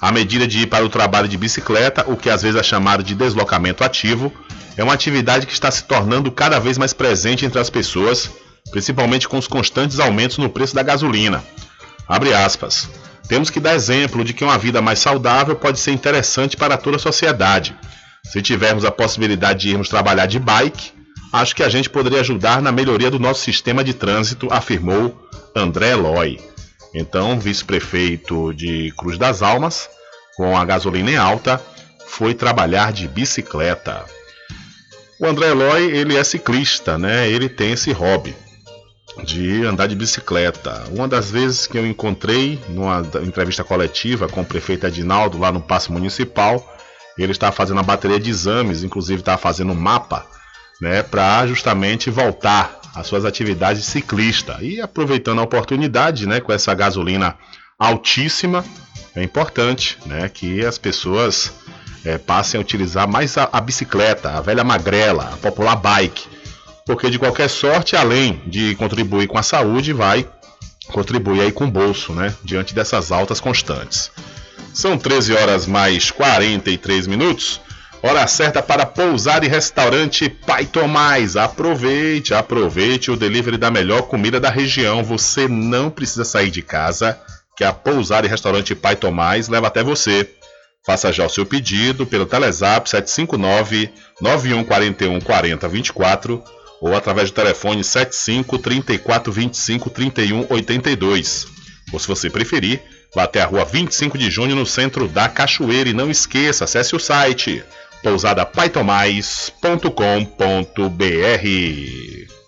A medida de ir para o trabalho de bicicleta, o que às vezes é chamado de deslocamento ativo, é uma atividade que está se tornando cada vez mais presente entre as pessoas, principalmente com os constantes aumentos no preço da gasolina. Abre aspas. Temos que dar exemplo de que uma vida mais saudável pode ser interessante para toda a sociedade. Se tivermos a possibilidade de irmos trabalhar de bike, acho que a gente poderia ajudar na melhoria do nosso sistema de trânsito, afirmou André Eloy. Então, vice-prefeito de Cruz das Almas, com a gasolina em alta, foi trabalhar de bicicleta. O André Eloy, ele é ciclista, né? Ele tem esse hobby de andar de bicicleta. Uma das vezes que eu encontrei numa entrevista coletiva com o prefeito Edinaldo lá no Paço Municipal, ele estava fazendo a bateria de exames, inclusive estava fazendo um mapa, né, para justamente voltar às suas atividades de ciclista. E aproveitando a oportunidade, né, com essa gasolina altíssima, é importante, né, que as pessoas é, passem a utilizar mais a, a bicicleta, a velha magrela, a popular bike. Porque de qualquer sorte, além de contribuir com a saúde, vai contribuir aí com o bolso, né? Diante dessas altas constantes. São 13 horas mais 43 minutos. Hora certa para pousar e restaurante Pai Tomás. Aproveite, aproveite o delivery da melhor comida da região. Você não precisa sair de casa, que a pousar e restaurante Pai Tomás leva até você. Faça já o seu pedido pelo Telezap 759 9141 4024 ou através do telefone 75 34 25 31 82. Ou se você preferir, vá até a rua 25 de junho no centro da Cachoeira e não esqueça, acesse o site pousadapaitomais.com.br.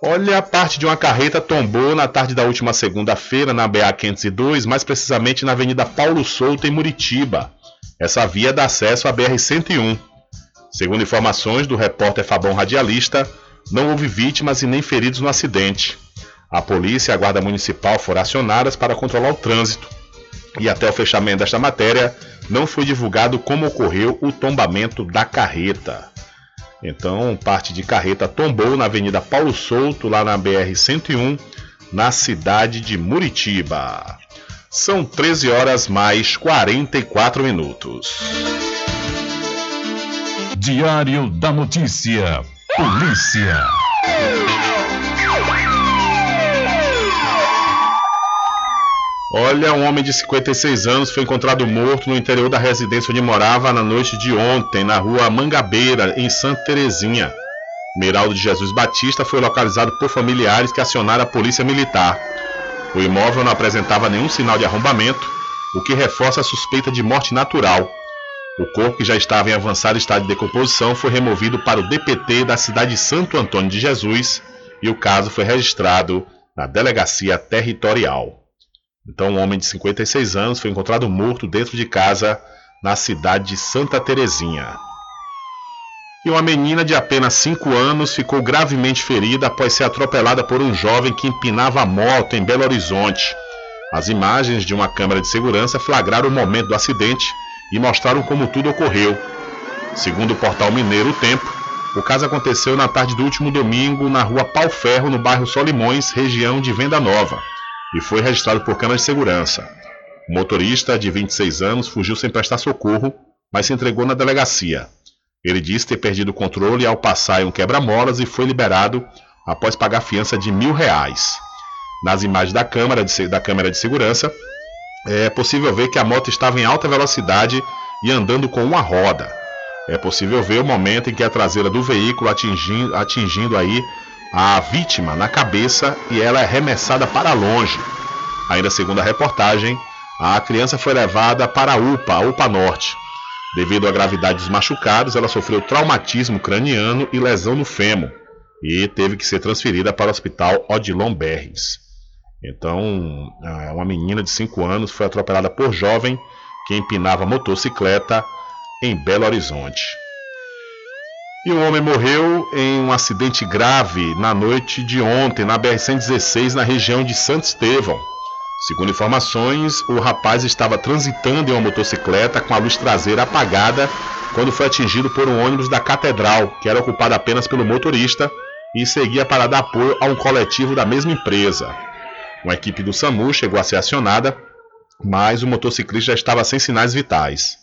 Olha, a parte de uma carreta tombou na tarde da última segunda-feira na BA 502, mais precisamente na Avenida Paulo Souto, em Muritiba. Essa via dá acesso à BR 101. Segundo informações do repórter Fabão Radialista, não houve vítimas e nem feridos no acidente. A polícia e a guarda municipal foram acionadas para controlar o trânsito. E até o fechamento desta matéria, não foi divulgado como ocorreu o tombamento da carreta. Então, parte de carreta tombou na Avenida Paulo Souto, lá na BR-101, na cidade de Muritiba. São 13 horas mais 44 minutos. Diário da Notícia. Polícia. Olha, um homem de 56 anos foi encontrado morto no interior da residência onde morava na noite de ontem, na rua Mangabeira, em Santa Terezinha. Miraldo de Jesus Batista foi localizado por familiares que acionaram a polícia militar. O imóvel não apresentava nenhum sinal de arrombamento, o que reforça a suspeita de morte natural. O corpo, que já estava em avançado estado de decomposição, foi removido para o DPT da cidade de Santo Antônio de Jesus e o caso foi registrado na Delegacia Territorial. Então, um homem de 56 anos foi encontrado morto dentro de casa na cidade de Santa Terezinha. E uma menina de apenas 5 anos ficou gravemente ferida após ser atropelada por um jovem que empinava a moto em Belo Horizonte. As imagens de uma câmera de segurança flagraram o momento do acidente e mostraram como tudo ocorreu. Segundo o portal mineiro O Tempo, o caso aconteceu na tarde do último domingo na rua Pau Ferro, no bairro Solimões, região de Venda Nova e foi registrado por câmeras de segurança. O motorista, de 26 anos, fugiu sem prestar socorro, mas se entregou na delegacia. Ele disse ter perdido o controle ao passar em um quebra-molas e foi liberado após pagar fiança de mil reais. Nas imagens da câmera de, da câmera de segurança, é possível ver que a moto estava em alta velocidade e andando com uma roda. É possível ver o momento em que a traseira do veículo atingindo, atingindo aí a vítima na cabeça e ela é arremessada para longe. Ainda segundo a reportagem, a criança foi levada para a UPA, a UPA Norte. Devido à gravidade dos machucados, ela sofreu traumatismo craniano e lesão no fêmur e teve que ser transferida para o Hospital Odilon Berres. Então, uma menina de 5 anos foi atropelada por jovem que empinava motocicleta em Belo Horizonte. E um homem morreu em um acidente grave na noite de ontem na BR-116 na região de Santo Estevão. Segundo informações, o rapaz estava transitando em uma motocicleta com a luz traseira apagada quando foi atingido por um ônibus da Catedral, que era ocupado apenas pelo motorista e seguia para dar apoio a um coletivo da mesma empresa. Uma equipe do SAMU chegou a ser acionada, mas o motociclista já estava sem sinais vitais.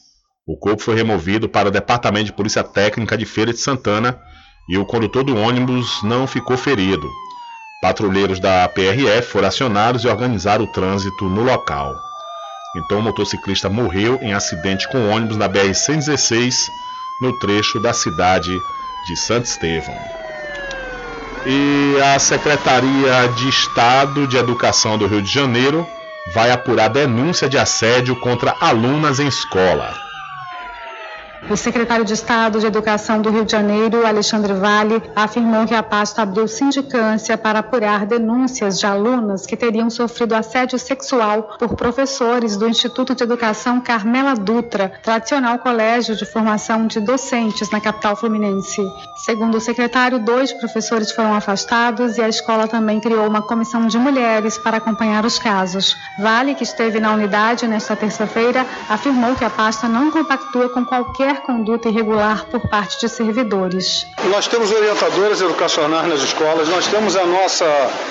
O corpo foi removido para o Departamento de Polícia Técnica de Feira de Santana e o condutor do ônibus não ficou ferido. Patrulheiros da PRF foram acionados e organizaram o trânsito no local. Então o motociclista morreu em acidente com ônibus na BR-116 no trecho da cidade de Santo Estevão. E a Secretaria de Estado de Educação do Rio de Janeiro vai apurar denúncia de assédio contra alunas em escola. O secretário de Estado de Educação do Rio de Janeiro, Alexandre Vale, afirmou que a pasta abriu sindicância para apurar denúncias de alunas que teriam sofrido assédio sexual por professores do Instituto de Educação Carmela Dutra, tradicional colégio de formação de docentes na capital fluminense. Segundo o secretário, dois professores foram afastados e a escola também criou uma comissão de mulheres para acompanhar os casos. Vale, que esteve na unidade nesta terça-feira, afirmou que a pasta não compactua com qualquer conduta irregular por parte de servidores. Nós temos orientadoras educacionais nas escolas, nós temos a nossa,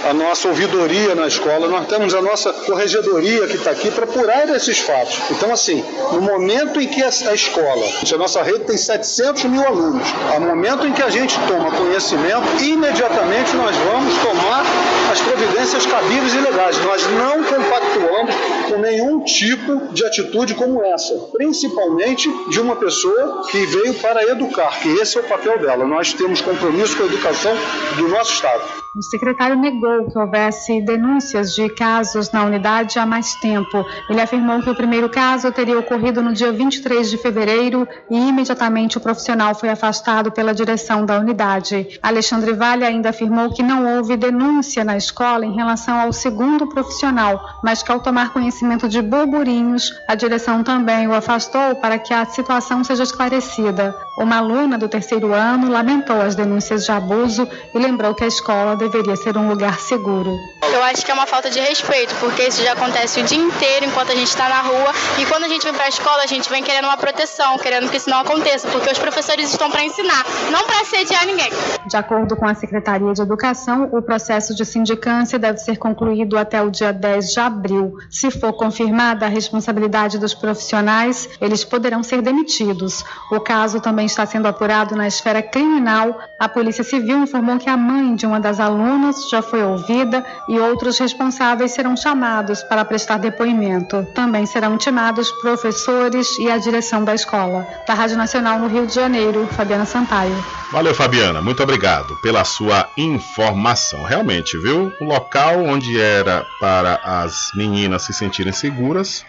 a nossa ouvidoria na escola, nós temos a nossa corregedoria que está aqui para apurar esses fatos. Então, assim, no momento em que a, a escola, a nossa rede tem 700 mil alunos, ao momento em que a gente toma conhecimento, imediatamente nós vamos tomar as providências cabíveis e legais. Nós não compactuamos com nenhum tipo de atitude como essa, principalmente de uma pessoa que veio para educar, que esse é o papel dela. Nós temos compromisso com a educação do nosso Estado. O secretário negou que houvesse denúncias de casos na unidade há mais tempo. Ele afirmou que o primeiro caso teria ocorrido no dia 23 de fevereiro e imediatamente o profissional foi afastado pela direção da unidade. Alexandre Vale ainda afirmou que não houve denúncia na escola em relação ao segundo profissional, mas que ao tomar conhecimento de burburinhos, a direção também o afastou para que a situação seja esclarecida. Uma aluna do terceiro ano lamentou as denúncias de abuso e lembrou que a escola deveria ser um lugar seguro. Eu acho que é uma falta de respeito, porque isso já acontece o dia inteiro enquanto a gente está na rua e quando a gente vem para a escola a gente vem querendo uma proteção, querendo que isso não aconteça, porque os professores estão para ensinar, não para assediar ninguém. De acordo com a Secretaria de Educação, o processo de sindicância deve ser concluído até o dia 10 de abril. Se for confirmada a responsabilidade dos profissionais, eles poderão ser demitidos. O caso também está sendo apurado na esfera criminal. A Polícia Civil informou que a mãe de uma das alunas já foi ouvida e outros responsáveis serão chamados para prestar depoimento. Também serão intimados professores e a direção da escola. Da Rádio Nacional no Rio de Janeiro, Fabiana Sampaio. Valeu, Fabiana. Muito obrigado pela sua informação. Realmente, viu? O local onde era para as meninas se sentirem seguras,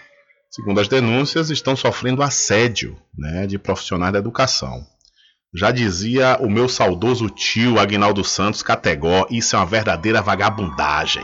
segundo as denúncias, estão sofrendo assédio né, de profissionais da educação. Já dizia o meu saudoso tio Agnaldo Santos Categó, isso é uma verdadeira vagabundagem.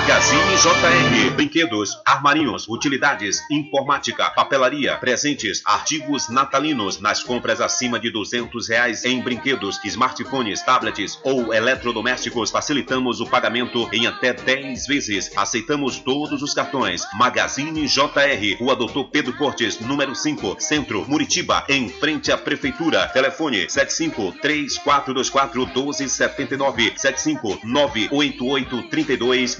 Magazine JR. Brinquedos, armarinhos, utilidades, informática, papelaria, presentes, artigos natalinos nas compras acima de duzentos reais em brinquedos, smartphones, tablets ou eletrodomésticos. Facilitamos o pagamento em até 10 vezes. Aceitamos todos os cartões. Magazine JR. Rua Doutor Pedro Cortes, número 5, Centro, Muritiba, em frente à Prefeitura. Telefone 75 3424 1279 75 988 32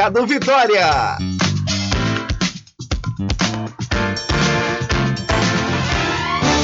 Vitória.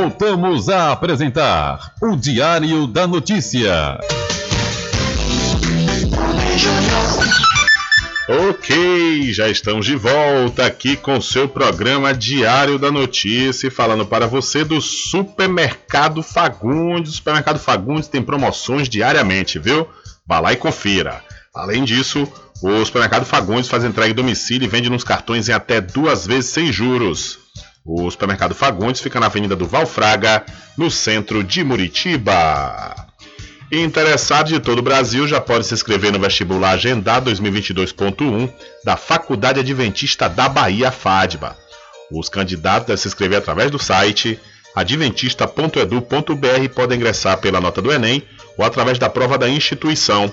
Voltamos a apresentar o Diário da Notícia. Ok, já estamos de volta aqui com seu programa Diário da Notícia, falando para você do Supermercado Fagundes. O Supermercado Fagundes tem promoções diariamente, viu? Vá lá e confira. Além disso, o Supermercado Fagundes faz entrega em domicílio e vende nos cartões em até duas vezes sem juros. O Supermercado Fagundes fica na Avenida do Valfraga, no centro de Muritiba. Interessados de todo o Brasil já podem se inscrever no vestibular agendado 2022.1 da Faculdade Adventista da Bahia, FADBA. Os candidatos devem se inscrever através do site adventista.edu.br e podem ingressar pela nota do Enem ou através da prova da instituição.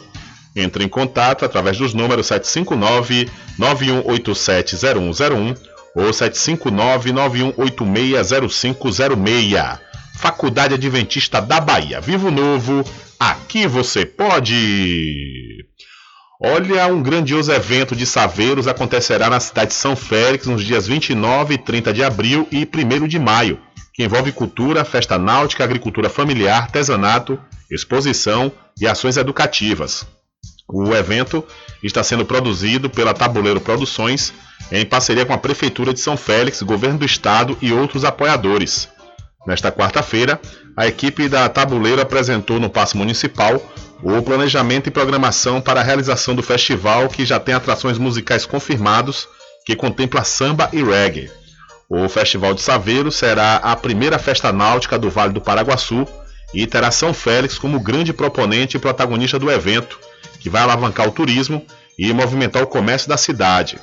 Entre em contato através dos números 759-9187-0101 ou 759-9186-0506. Faculdade Adventista da Bahia. Vivo Novo, aqui você pode! Olha, um grandioso evento de saveiros acontecerá na cidade de São Félix nos dias 29 e 30 de abril e 1 de maio, que envolve cultura, festa náutica, agricultura familiar, artesanato, exposição e ações educativas. O evento está sendo produzido pela Tabuleiro Produções em parceria com a Prefeitura de São Félix, Governo do Estado e outros apoiadores. Nesta quarta-feira, a equipe da Tabuleiro apresentou no Paço Municipal o planejamento e programação para a realização do festival, que já tem atrações musicais confirmados, que contempla samba e reggae. O Festival de Saveiro será a primeira festa náutica do Vale do Paraguaçu e terá São Félix como grande proponente e protagonista do evento, que vai alavancar o turismo e movimentar o comércio da cidade.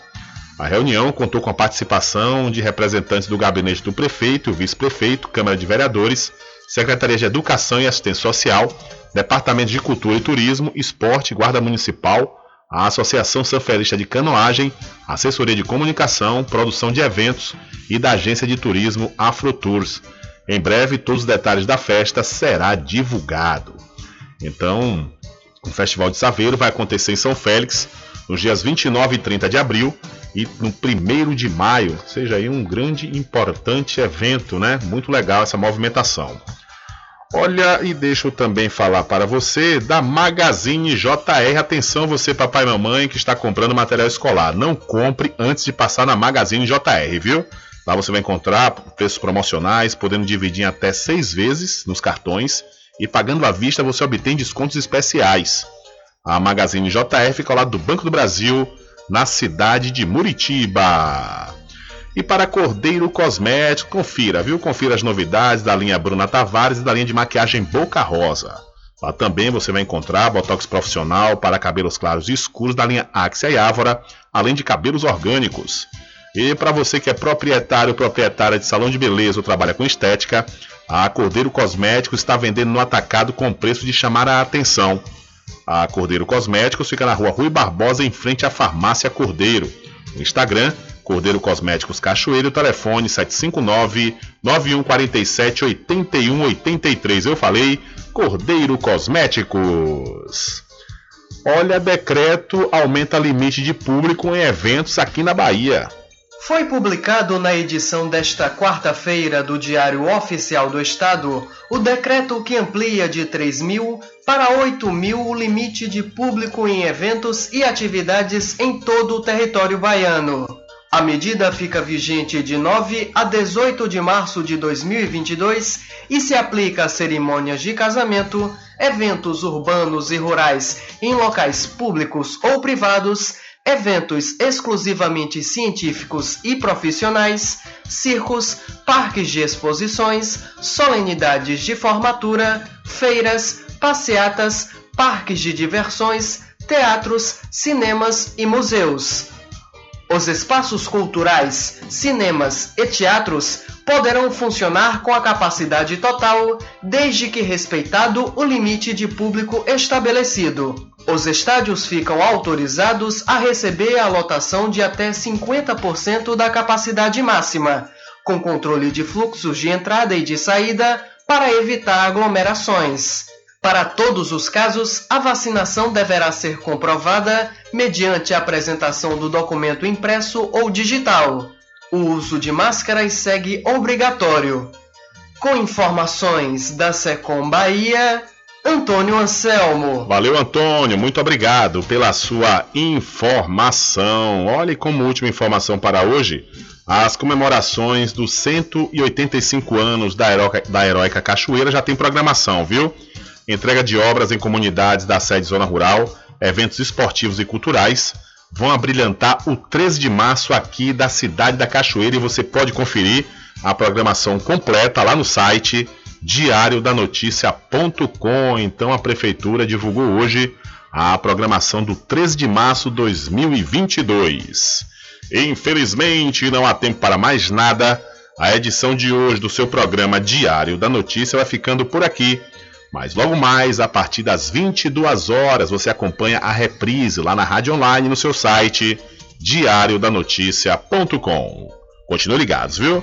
A reunião contou com a participação de representantes do gabinete do prefeito, vice-prefeito, Câmara de Vereadores, Secretaria de Educação e Assistência Social, Departamento de Cultura e Turismo, Esporte, Guarda Municipal, a Associação Sanferista de Canoagem, Assessoria de Comunicação, Produção de Eventos e da Agência de Turismo Afrotours. Em breve, todos os detalhes da festa será divulgado. Então, o Festival de Saveiro vai acontecer em São Félix nos dias 29 e 30 de abril e no 1 de maio, seja aí um grande importante evento, né? Muito legal essa movimentação. Olha, e deixa eu também falar para você da Magazine JR. Atenção, você, papai e mamãe, que está comprando material escolar. Não compre antes de passar na Magazine JR, viu? Lá você vai encontrar preços promocionais, podendo dividir até seis vezes nos cartões. E pagando à vista você obtém descontos especiais. A Magazine JR fica ao lado do Banco do Brasil, na cidade de Muritiba. E para Cordeiro Cosméticos, confira, viu? Confira as novidades da linha Bruna Tavares e da linha de maquiagem Boca Rosa. Lá também você vai encontrar botox profissional para cabelos claros e escuros da linha Axia e Ávora, além de cabelos orgânicos. E para você que é proprietário ou proprietária de salão de beleza ou trabalha com estética, a Cordeiro Cosméticos está vendendo no atacado com preço de chamar a atenção. A Cordeiro Cosméticos fica na rua Rui Barbosa, em frente à Farmácia Cordeiro. No Instagram, Cordeiro Cosméticos Cachoeiro, telefone 759-9147 8183. Eu falei Cordeiro Cosméticos. Olha, decreto aumenta limite de público em eventos aqui na Bahia. Foi publicado na edição desta quarta-feira do Diário Oficial do Estado o decreto que amplia de 3 mil para 8 mil o limite de público em eventos e atividades em todo o território baiano. A medida fica vigente de 9 a 18 de março de 2022 e se aplica a cerimônias de casamento, eventos urbanos e rurais em locais públicos ou privados eventos exclusivamente científicos e profissionais, circos, parques de exposições, solenidades de formatura, feiras, passeatas, parques de diversões, teatros, cinemas e museus. Os espaços culturais, cinemas e teatros poderão funcionar com a capacidade total, desde que respeitado o limite de público estabelecido. Os estádios ficam autorizados a receber a lotação de até 50% da capacidade máxima, com controle de fluxos de entrada e de saída para evitar aglomerações. Para todos os casos, a vacinação deverá ser comprovada mediante a apresentação do documento impresso ou digital. O uso de máscaras segue obrigatório. Com informações da Secom Bahia, Antônio Anselmo. Valeu, Antônio. Muito obrigado pela sua informação. Olhe como última informação para hoje, as comemorações dos 185 anos da Heroica, da Heroica Cachoeira já tem programação, viu? Entrega de obras em comunidades da sede Zona Rural, eventos esportivos e culturais vão abrilhantar o 13 de março aqui da cidade da Cachoeira e você pode conferir a programação completa lá no site diariodanoticia.com. Então a prefeitura divulgou hoje a programação do 13 de março de 2022. Infelizmente, não há tempo para mais nada. A edição de hoje do seu programa Diário da Notícia vai ficando por aqui. Mas logo mais, a partir das 22 horas, você acompanha a reprise lá na rádio online no seu site diariodanoticia.com. Continue ligados, viu?